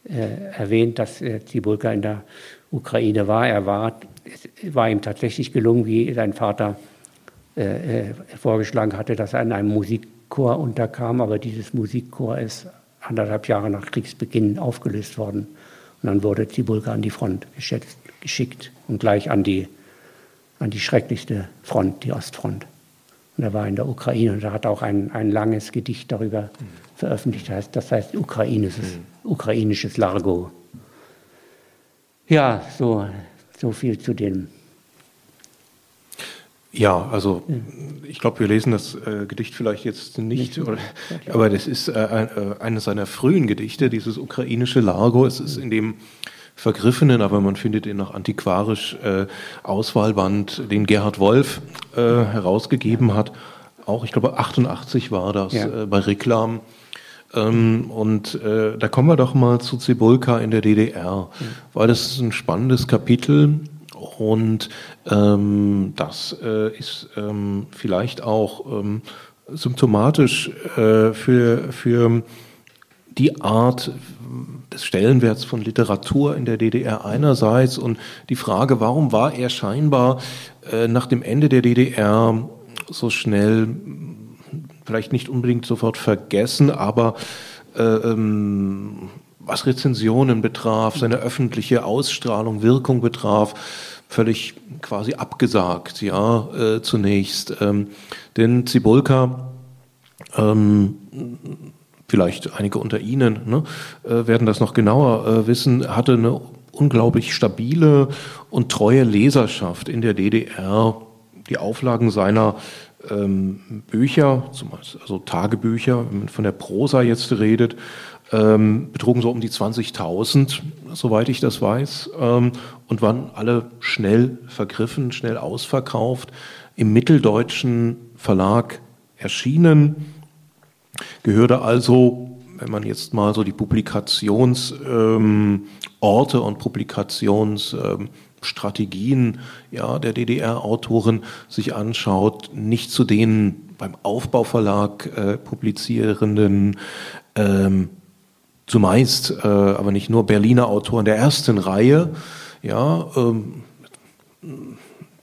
äh, erwähnt, dass äh, Zibulka in der Ukraine war. Er war, es war ihm tatsächlich gelungen, wie sein Vater äh, äh vorgeschlagen hatte, dass er in einem Musikchor unterkam, aber dieses Musikchor ist anderthalb Jahre nach Kriegsbeginn aufgelöst worden. Und dann wurde Zibulka an die Front geschickt und gleich an die, an die schrecklichste Front, die Ostfront. Und er war in der Ukraine und er hat auch ein, ein langes Gedicht darüber mhm. veröffentlicht. Das heißt, das heißt ukrainisches, mhm. ukrainisches Largo. Ja, so, so viel zu dem. Ja, also ich glaube, wir lesen das äh, Gedicht vielleicht jetzt nicht, oder, aber das ist äh, äh, eines seiner frühen Gedichte, dieses ukrainische Largo. Es ist in dem vergriffenen, aber man findet ihn noch antiquarisch äh, Auswahlband, den Gerhard Wolf äh, herausgegeben hat. Auch, ich glaube, 88 war das ja. äh, bei Reklam. Ähm, und äh, da kommen wir doch mal zu Zibulka in der DDR, mhm. weil das ist ein spannendes Kapitel und ähm, das äh, ist ähm, vielleicht auch ähm, symptomatisch äh, für, für die Art des Stellenwerts von Literatur in der DDR einerseits und die Frage, warum war er scheinbar äh, nach dem Ende der DDR so schnell, vielleicht nicht unbedingt sofort vergessen, aber äh, ähm, was Rezensionen betraf, seine öffentliche Ausstrahlung, Wirkung betraf, völlig quasi abgesagt, ja, äh, zunächst. Ähm, denn Zibulka ähm, vielleicht einige unter Ihnen ne, äh, werden das noch genauer äh, wissen, hatte eine unglaublich stabile und treue Leserschaft in der DDR. Die Auflagen seiner ähm, Bücher, also Tagebücher, wenn man von der Prosa jetzt redet, ähm, betrugen so um die 20.000, soweit ich das weiß, ähm, und waren alle schnell vergriffen, schnell ausverkauft, im mitteldeutschen Verlag erschienen gehörte also, wenn man jetzt mal so die Publikationsorte ähm, und Publikationsstrategien ja, der DDR-Autoren sich anschaut, nicht zu den beim Aufbauverlag äh, publizierenden ähm, zumeist, äh, aber nicht nur Berliner Autoren der ersten Reihe, ja, ähm,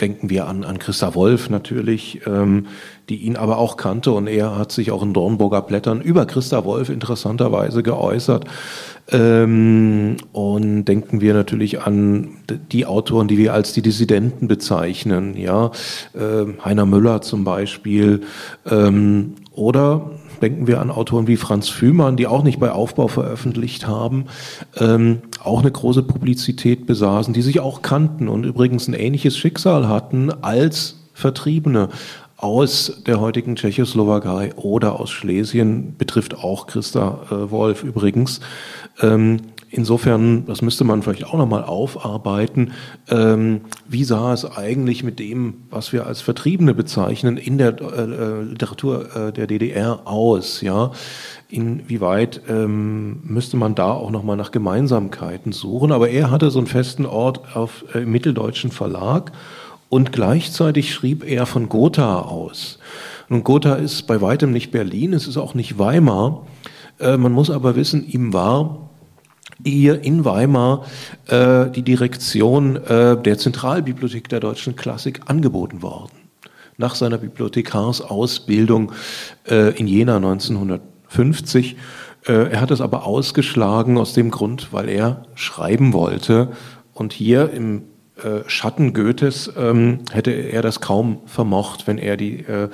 denken wir an, an Christa Wolf natürlich, ähm, die ihn aber auch kannte. Und er hat sich auch in Dornburger Blättern über Christa Wolf interessanterweise geäußert. Ähm, und denken wir natürlich an die Autoren, die wir als die Dissidenten bezeichnen, ja, ähm, Heiner Müller zum Beispiel, ähm, oder denken wir an Autoren wie Franz Fühmann, die auch nicht bei Aufbau veröffentlicht haben, ähm, auch eine große Publizität besaßen, die sich auch kannten und übrigens ein ähnliches Schicksal hatten als Vertriebene aus der heutigen Tschechoslowakei oder aus Schlesien, betrifft auch Christa äh, Wolf übrigens. Ähm, insofern, das müsste man vielleicht auch nochmal aufarbeiten, ähm, wie sah es eigentlich mit dem, was wir als Vertriebene bezeichnen, in der äh, äh Literatur äh, der DDR aus? Ja? Inwieweit ähm, müsste man da auch nochmal nach Gemeinsamkeiten suchen? Aber er hatte so einen festen Ort auf, äh, im Mitteldeutschen Verlag und gleichzeitig schrieb er von Gotha aus. Nun, Gotha ist bei weitem nicht Berlin, es ist auch nicht Weimar. Äh, man muss aber wissen, ihm war hier in Weimar äh, die Direktion äh, der Zentralbibliothek der deutschen Klassik angeboten worden. Nach seiner Bibliothekarsausbildung äh, in Jena 1950. Äh, er hat es aber ausgeschlagen aus dem Grund, weil er schreiben wollte und hier im Schatten Goethes ähm, hätte er das kaum vermocht, wenn er die äh,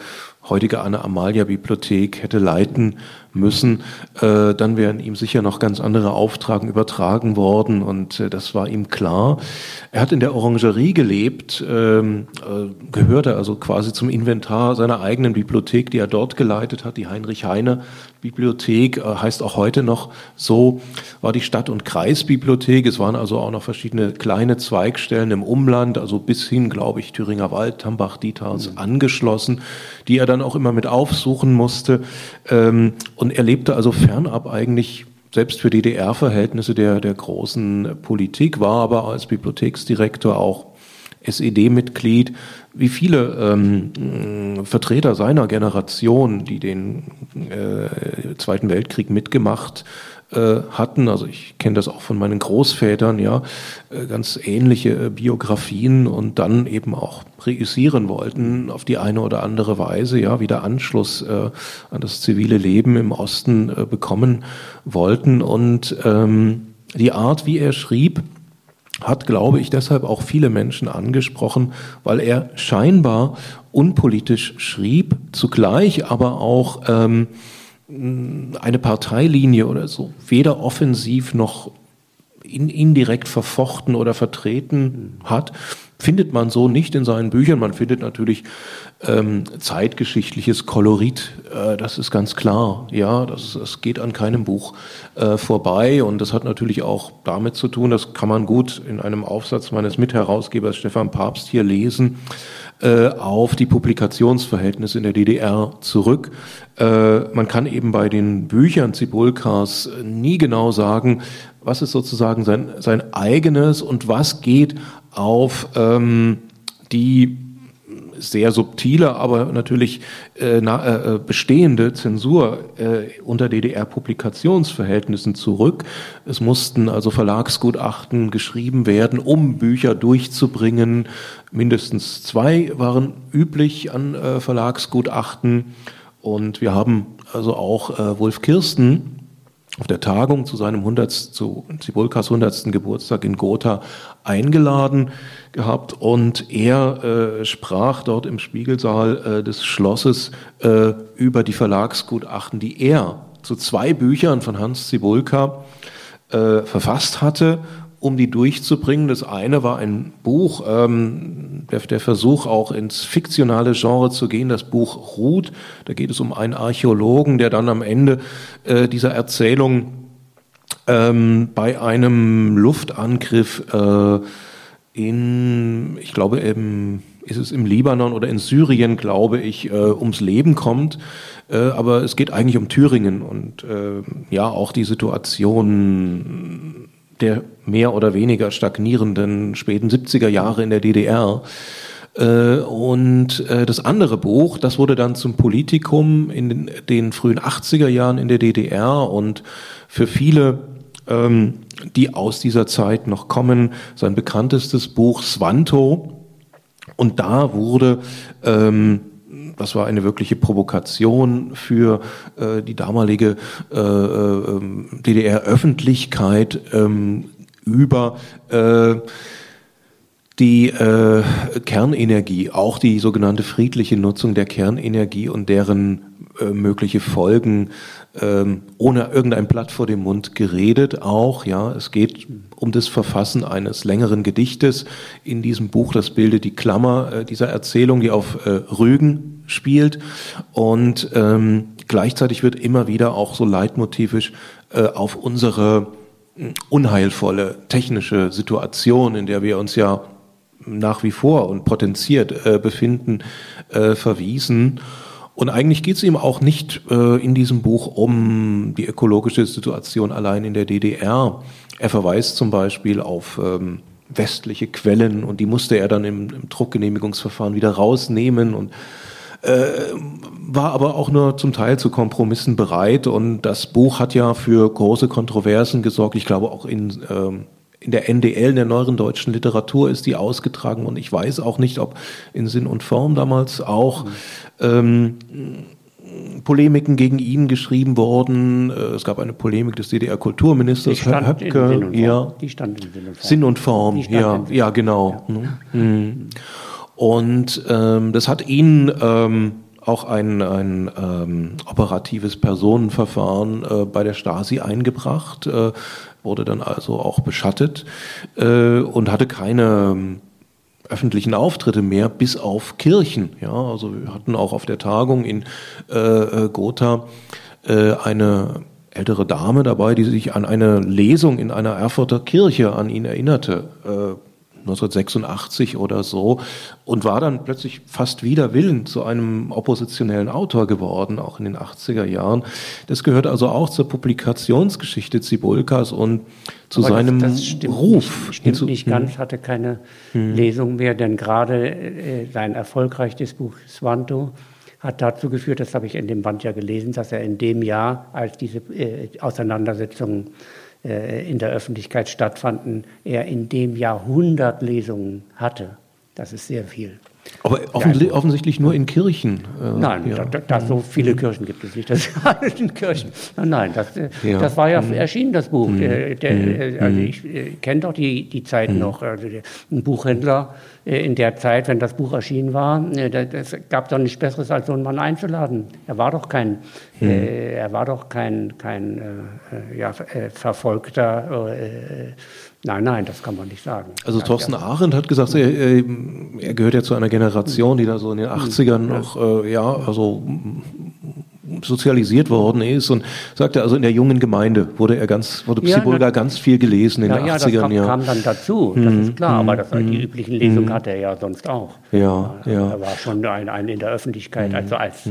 heutige Anna-Amalia-Bibliothek hätte leiten müssen, äh, dann wären ihm sicher noch ganz andere Auftragen übertragen worden und äh, das war ihm klar. Er hat in der Orangerie gelebt, ähm, äh, gehörte also quasi zum Inventar seiner eigenen Bibliothek, die er dort geleitet hat, die Heinrich-Heine-Bibliothek, äh, heißt auch heute noch so, war die Stadt- und Kreisbibliothek. Es waren also auch noch verschiedene kleine Zweigstellen im Umland, also bis hin, glaube ich, Thüringer Wald, Tambach, Dietars mhm. angeschlossen, die er dann auch immer mit aufsuchen musste. Ähm, und er lebte also fernab eigentlich selbst für DDR-Verhältnisse der, der großen Politik, war aber als Bibliotheksdirektor auch SED-Mitglied, wie viele ähm, Vertreter seiner Generation, die den äh, Zweiten Weltkrieg mitgemacht hatten. Also ich kenne das auch von meinen Großvätern, ja, äh, ganz ähnliche äh, Biografien und dann eben auch reüssieren wollten auf die eine oder andere Weise, ja, wieder Anschluss äh, an das zivile Leben im Osten äh, bekommen wollten. Und ähm, die Art, wie er schrieb, hat, glaube ich, deshalb auch viele Menschen angesprochen, weil er scheinbar unpolitisch schrieb, zugleich aber auch ähm, eine Parteilinie oder so weder offensiv noch in, indirekt verfochten oder vertreten hat, findet man so nicht in seinen Büchern. Man findet natürlich ähm, zeitgeschichtliches Kolorit, äh, das ist ganz klar. Ja, das, das geht an keinem Buch äh, vorbei und das hat natürlich auch damit zu tun, das kann man gut in einem Aufsatz meines Mitherausgebers Stefan Papst hier lesen, äh, auf die Publikationsverhältnisse in der DDR zurück. Äh, man kann eben bei den Büchern Zibulkas nie genau sagen, was ist sozusagen sein, sein eigenes und was geht auf ähm, die sehr subtile, aber natürlich äh, na, äh, bestehende Zensur äh, unter DDR-Publikationsverhältnissen zurück. Es mussten also Verlagsgutachten geschrieben werden, um Bücher durchzubringen. Mindestens zwei waren üblich an äh, Verlagsgutachten. Und wir haben also auch äh, Wolf Kirsten auf der Tagung zu seinem 100. zu Zibulkas 100. Geburtstag in Gotha eingeladen gehabt und er äh, sprach dort im Spiegelsaal äh, des Schlosses äh, über die Verlagsgutachten, die er zu zwei Büchern von Hans Zibulka äh, verfasst hatte um die durchzubringen. Das eine war ein Buch, ähm, der, der, Versuch auch ins fiktionale Genre zu gehen, das Buch Ruth. Da geht es um einen Archäologen, der dann am Ende äh, dieser Erzählung ähm, bei einem Luftangriff äh, in, ich glaube, im, ist es im Libanon oder in Syrien, glaube ich, äh, ums Leben kommt. Äh, aber es geht eigentlich um Thüringen und äh, ja, auch die Situation der mehr oder weniger stagnierenden späten 70er Jahre in der DDR. Äh, und äh, das andere Buch, das wurde dann zum Politikum in den frühen 80er Jahren in der DDR und für viele, ähm, die aus dieser Zeit noch kommen, sein bekanntestes Buch Swanto, Und da wurde ähm, das war eine wirkliche Provokation für äh, die damalige äh, äh, DDR-Öffentlichkeit ähm, über äh, die äh, Kernenergie, auch die sogenannte friedliche Nutzung der Kernenergie und deren äh, mögliche Folgen ähm, ohne irgendein Blatt vor dem Mund geredet auch. Ja, es geht um das Verfassen eines längeren Gedichtes in diesem Buch. Das bildet die Klammer äh, dieser Erzählung, die auf äh, Rügen spielt und ähm, gleichzeitig wird immer wieder auch so leitmotivisch äh, auf unsere hm, unheilvolle technische Situation, in der wir uns ja nach wie vor und potenziert äh, befinden, äh, verwiesen. Und eigentlich geht es ihm auch nicht äh, in diesem Buch um die ökologische Situation allein in der DDR. Er verweist zum Beispiel auf ähm, westliche Quellen und die musste er dann im, im Druckgenehmigungsverfahren wieder rausnehmen und äh, war aber auch nur zum Teil zu Kompromissen bereit. Und das Buch hat ja für große Kontroversen gesorgt. Ich glaube auch in ähm, in der NDL, in der neueren deutschen Literatur, ist die ausgetragen und ich weiß auch nicht, ob in Sinn und Form damals auch ähm, Polemiken gegen ihn geschrieben worden. Äh, es gab eine Polemik des DDR-Kulturministers Herr Höpke. Ja. Die stand in Sinn und Form. Sinn und Form, ja, ja, genau. Ja. Mhm. Und ähm, das hat ihn ähm, auch ein, ein ähm, operatives Personenverfahren äh, bei der Stasi eingebracht. Äh, wurde dann also auch beschattet äh, und hatte keine ähm, öffentlichen Auftritte mehr, bis auf Kirchen. Ja, also wir hatten auch auf der Tagung in äh, äh Gotha äh, eine ältere Dame dabei, die sich an eine Lesung in einer Erfurter Kirche an ihn erinnerte. Äh, 1986 oder so und war dann plötzlich fast wider Willen zu einem oppositionellen Autor geworden, auch in den 80er Jahren. Das gehört also auch zur Publikationsgeschichte Zibulkas und zu Aber seinem das, das stimmt Ruf. Nicht, stimmt nicht ganz, hm. hatte keine hm. Lesung mehr, denn gerade äh, sein erfolgreiches Buch Swanto hat dazu geführt, das habe ich in dem Band ja gelesen, dass er in dem Jahr, als diese äh, Auseinandersetzungen in der Öffentlichkeit stattfanden, er in dem Jahr 100 Lesungen hatte. Das ist sehr viel. Aber offens offensichtlich nur in Kirchen. Äh, nein, ja. da, da, so viele Kirchen gibt es nicht. Das sind Kirchen. Nein, das, äh, ja. das war ja mhm. erschienen, das Buch. Mhm. Der, der, mhm. Äh, also mhm. ich äh, kenne doch die, die Zeit mhm. noch. Also der, ein Buchhändler äh, in der Zeit, wenn das Buch erschienen war, es gab doch nichts Besseres, als so einen Mann einzuladen. Er war doch kein, mhm. er war doch kein, kein ja, verfolgter Nein, nein, das kann man nicht sagen. Also Thorsten Arendt hat gesagt, er, er, gehört ja zu einer Generation, die da so in den 80ern noch, äh, ja, also sozialisiert worden ist und sagte, also in der jungen Gemeinde wurde er ganz, wurde Psibulga ja, ganz viel gelesen in ja, den ja, 80ern. Das kam, ja. kam dann dazu, das ist klar, aber das, die üblichen Lesungen hatte er ja sonst auch. Ja, ja. Er war schon ein, ein in der Öffentlichkeit, also als,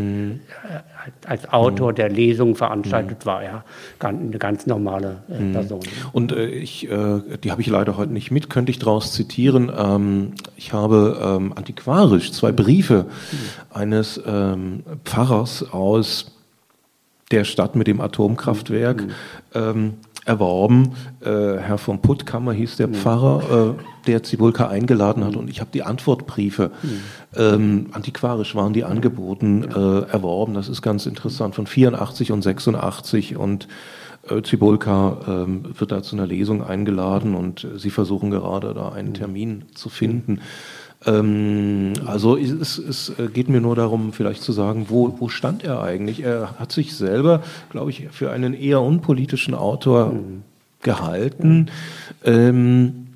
als Autor der Lesungen veranstaltet war er eine ganz normale äh, Person. Und äh, ich, äh, die habe ich leider heute nicht mit, könnte ich daraus zitieren. Ähm, ich habe ähm, antiquarisch zwei Briefe eines ähm, Pfarrers aus der Stadt mit dem Atomkraftwerk mhm. ähm, erworben. Äh, Herr von Puttkammer hieß der mhm. Pfarrer, äh, der Zibulka eingeladen hat. Und ich habe die Antwortbriefe, mhm. ähm, antiquarisch waren die angeboten, äh, erworben. Das ist ganz interessant, von 84 und 86. Und äh, Zibulka ähm, wird da zu einer Lesung eingeladen und sie versuchen gerade da einen Termin zu finden. Ähm, also es, es, äh, geht mir nur darum, vielleicht zu sagen, wo, wo stand er eigentlich? Er hat sich selber, glaube ich, für einen eher unpolitischen Autor mhm. gehalten. Ähm,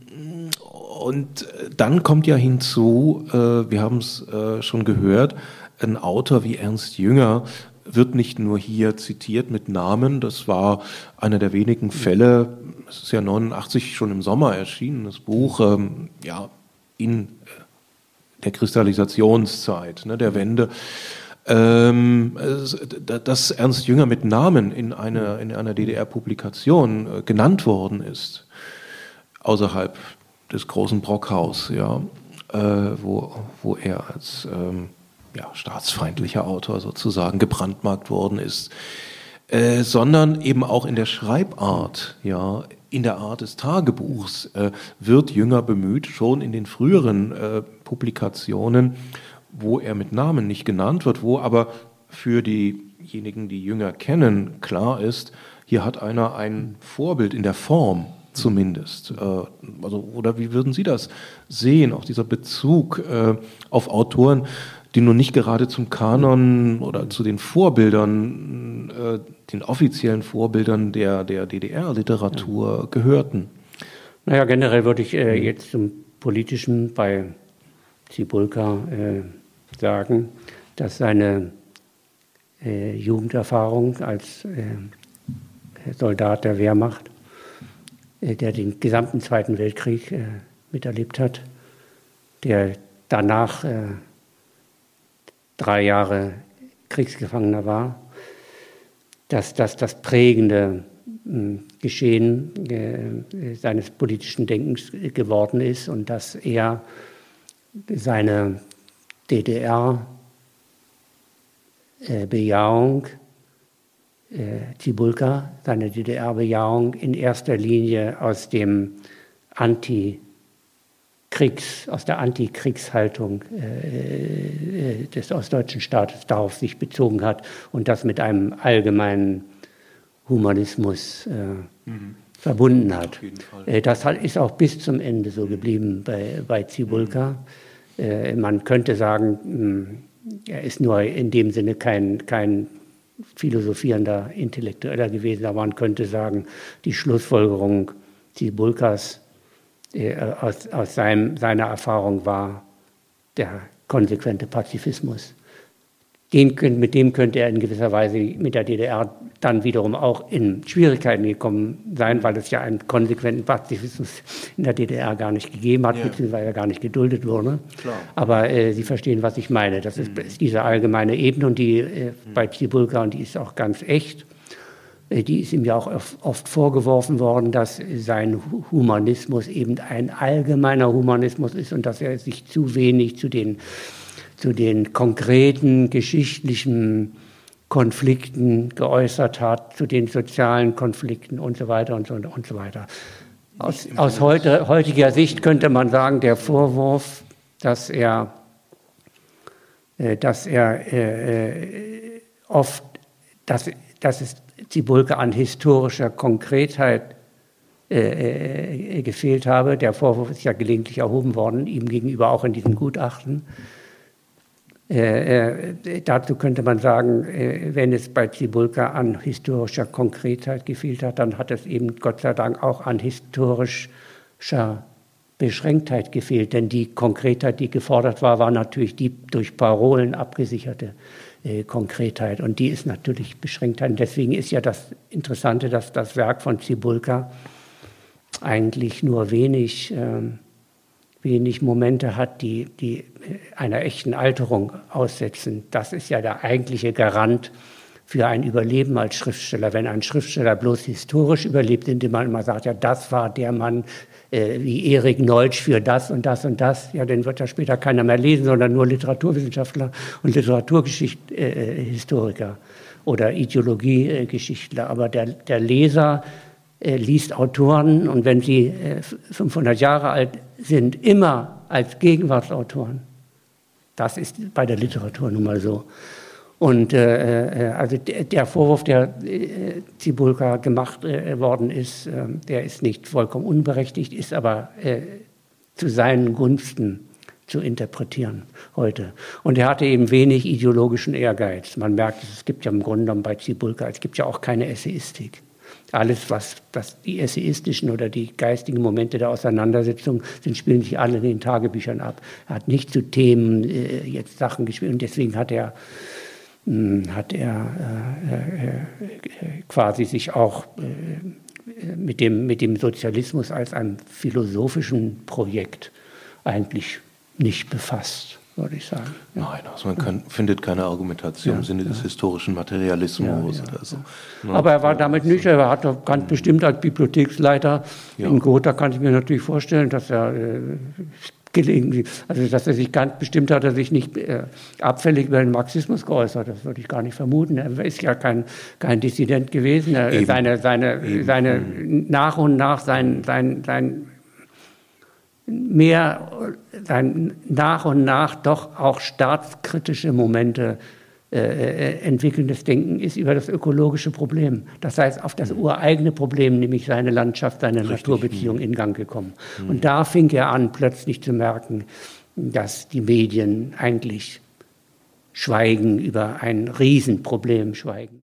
und dann kommt ja hinzu, äh, wir haben es äh, schon gehört, ein Autor wie Ernst Jünger wird nicht nur hier zitiert mit Namen, das war einer der wenigen Fälle, es ist ja 89 schon im Sommer erschienen, das Buch, ähm, ja, in der Kristallisationszeit, ne, der Wende, ähm, dass Ernst Jünger mit Namen in einer, in einer DDR-Publikation äh, genannt worden ist, außerhalb des großen Brockhaus, ja, äh, wo, wo er als ähm, ja, staatsfeindlicher Autor sozusagen gebrandmarkt worden ist, äh, sondern eben auch in der Schreibart, ja, in der Art des Tagebuchs äh, wird Jünger bemüht, schon in den früheren äh, Publikationen, wo er mit Namen nicht genannt wird, wo aber für diejenigen, die Jünger kennen, klar ist, hier hat einer ein Vorbild in der Form zumindest. Äh, also, oder wie würden Sie das sehen, auch dieser Bezug äh, auf Autoren, die nun nicht gerade zum Kanon oder zu den Vorbildern, äh, den offiziellen Vorbildern der, der DDR-Literatur gehörten? Naja, generell würde ich äh, jetzt zum Politischen bei Zibulka äh, sagen, dass seine äh, Jugenderfahrung als äh, Soldat der Wehrmacht, äh, der den gesamten Zweiten Weltkrieg miterlebt hat, der danach drei Jahre Kriegsgefangener war, dass das das prägende hm, Geschehen äh, seines politischen Denkens geworden ist und dass er seine DDR-Bejahung, äh, Zibulka, seine DDR-Bejahung in erster Linie aus dem Anti- Kriegs, aus der Antikriegshaltung äh, äh, des ostdeutschen Staates darauf sich bezogen hat und das mit einem allgemeinen Humanismus äh, mhm. verbunden hat. Äh, das ist auch bis zum Ende so geblieben bei, bei Zibulka. Mhm. Äh, man könnte sagen, mh, hm, er ist nur in dem Sinne kein, kein philosophierender Intellektueller gewesen, aber man könnte sagen, die Schlussfolgerung Zibulkas äh, aus, aus seinem, seiner Erfahrung war der konsequente Pazifismus. Den, mit dem könnte er in gewisser Weise mit der DDR dann wiederum auch in Schwierigkeiten gekommen sein, weil es ja einen konsequenten Pazifismus in der DDR gar nicht gegeben hat, ja. beziehungsweise gar nicht geduldet wurde. Klar. Aber äh, Sie verstehen, was ich meine. Das ist, mhm. ist diese allgemeine Ebene und die äh, bei Zibulka und die ist auch ganz echt. Äh, die ist ihm ja auch oft vorgeworfen worden, dass sein Humanismus eben ein allgemeiner Humanismus ist und dass er sich zu wenig zu den, zu den konkreten geschichtlichen Konflikten geäußert hat, zu den sozialen Konflikten und so weiter und so, und so weiter. Aus, aus heute, heutiger Sicht könnte man sagen, der Vorwurf, dass er, äh, dass er äh, oft, dass, dass es Zibulke an historischer Konkretheit äh, äh, gefehlt habe. Der Vorwurf ist ja gelegentlich erhoben worden, ihm gegenüber auch in diesem Gutachten. Äh, äh, dazu könnte man sagen, äh, wenn es bei Zibulka an historischer Konkretheit gefehlt hat, dann hat es eben Gott sei Dank auch an historischer Beschränktheit gefehlt. Denn die Konkretheit, die gefordert war, war natürlich die durch Parolen abgesicherte Konkretheit. Und die ist natürlich beschränkt. Und deswegen ist ja das Interessante, dass das Werk von Zibulka eigentlich nur wenig, äh, wenig Momente hat, die, die einer echten Alterung aussetzen. Das ist ja der eigentliche Garant für ein Überleben als Schriftsteller. Wenn ein Schriftsteller bloß historisch überlebt, indem man immer sagt, ja, das war der Mann, äh, wie Erik Neutsch für das und das und das, ja, den wird ja später keiner mehr lesen, sondern nur Literaturwissenschaftler und Literaturhistoriker äh, oder Ideologiegeschichtler. Aber der, der Leser äh, liest Autoren und wenn sie äh, 500 Jahre alt sind, immer als Gegenwartsautoren. Das ist bei der Literatur nun mal so. Und äh, äh, also der Vorwurf, der äh, Zibulka gemacht äh, worden ist, äh, der ist nicht vollkommen unberechtigt, ist aber äh, zu seinen Gunsten zu interpretieren heute. Und er hatte eben wenig ideologischen Ehrgeiz. Man merkt, es gibt ja im Grunde genommen bei Zibulka, es gibt ja auch keine Essayistik. Alles, was, was die essayistischen oder die geistigen Momente der Auseinandersetzung sind, spielen sich alle in den Tagebüchern ab. Er hat nicht zu Themen äh, jetzt Sachen gespielt und deswegen hat er hat er äh, äh, quasi sich auch äh, mit, dem, mit dem Sozialismus als einem philosophischen Projekt eigentlich nicht befasst, würde ich sagen. Ja. Nein, also man kann, findet keine Argumentation ja, im Sinne ja. des historischen Materialismus oder so. Aber er war damit nicht, er hat ganz bestimmt als Bibliotheksleiter in Gotha, kann ich mir natürlich vorstellen, dass er gelegentlich, also dass er sich ganz bestimmt hat, er sich nicht äh, abfällig über den Marxismus geäußert, das würde ich gar nicht vermuten. Er ist ja kein, kein Dissident gewesen. Er, seine, seine, Eben. seine nach und nach sein, sein, sein mehr sein nach und nach doch auch staatskritische Momente äh, entwickelndes Denken ist über das ökologische Problem. Das heißt, auf das ureigene Problem, nämlich seine Landschaft, seine Richtig. Naturbeziehung in Gang gekommen. Mhm. Und da fing er an, plötzlich zu merken, dass die Medien eigentlich schweigen über ein Riesenproblem schweigen.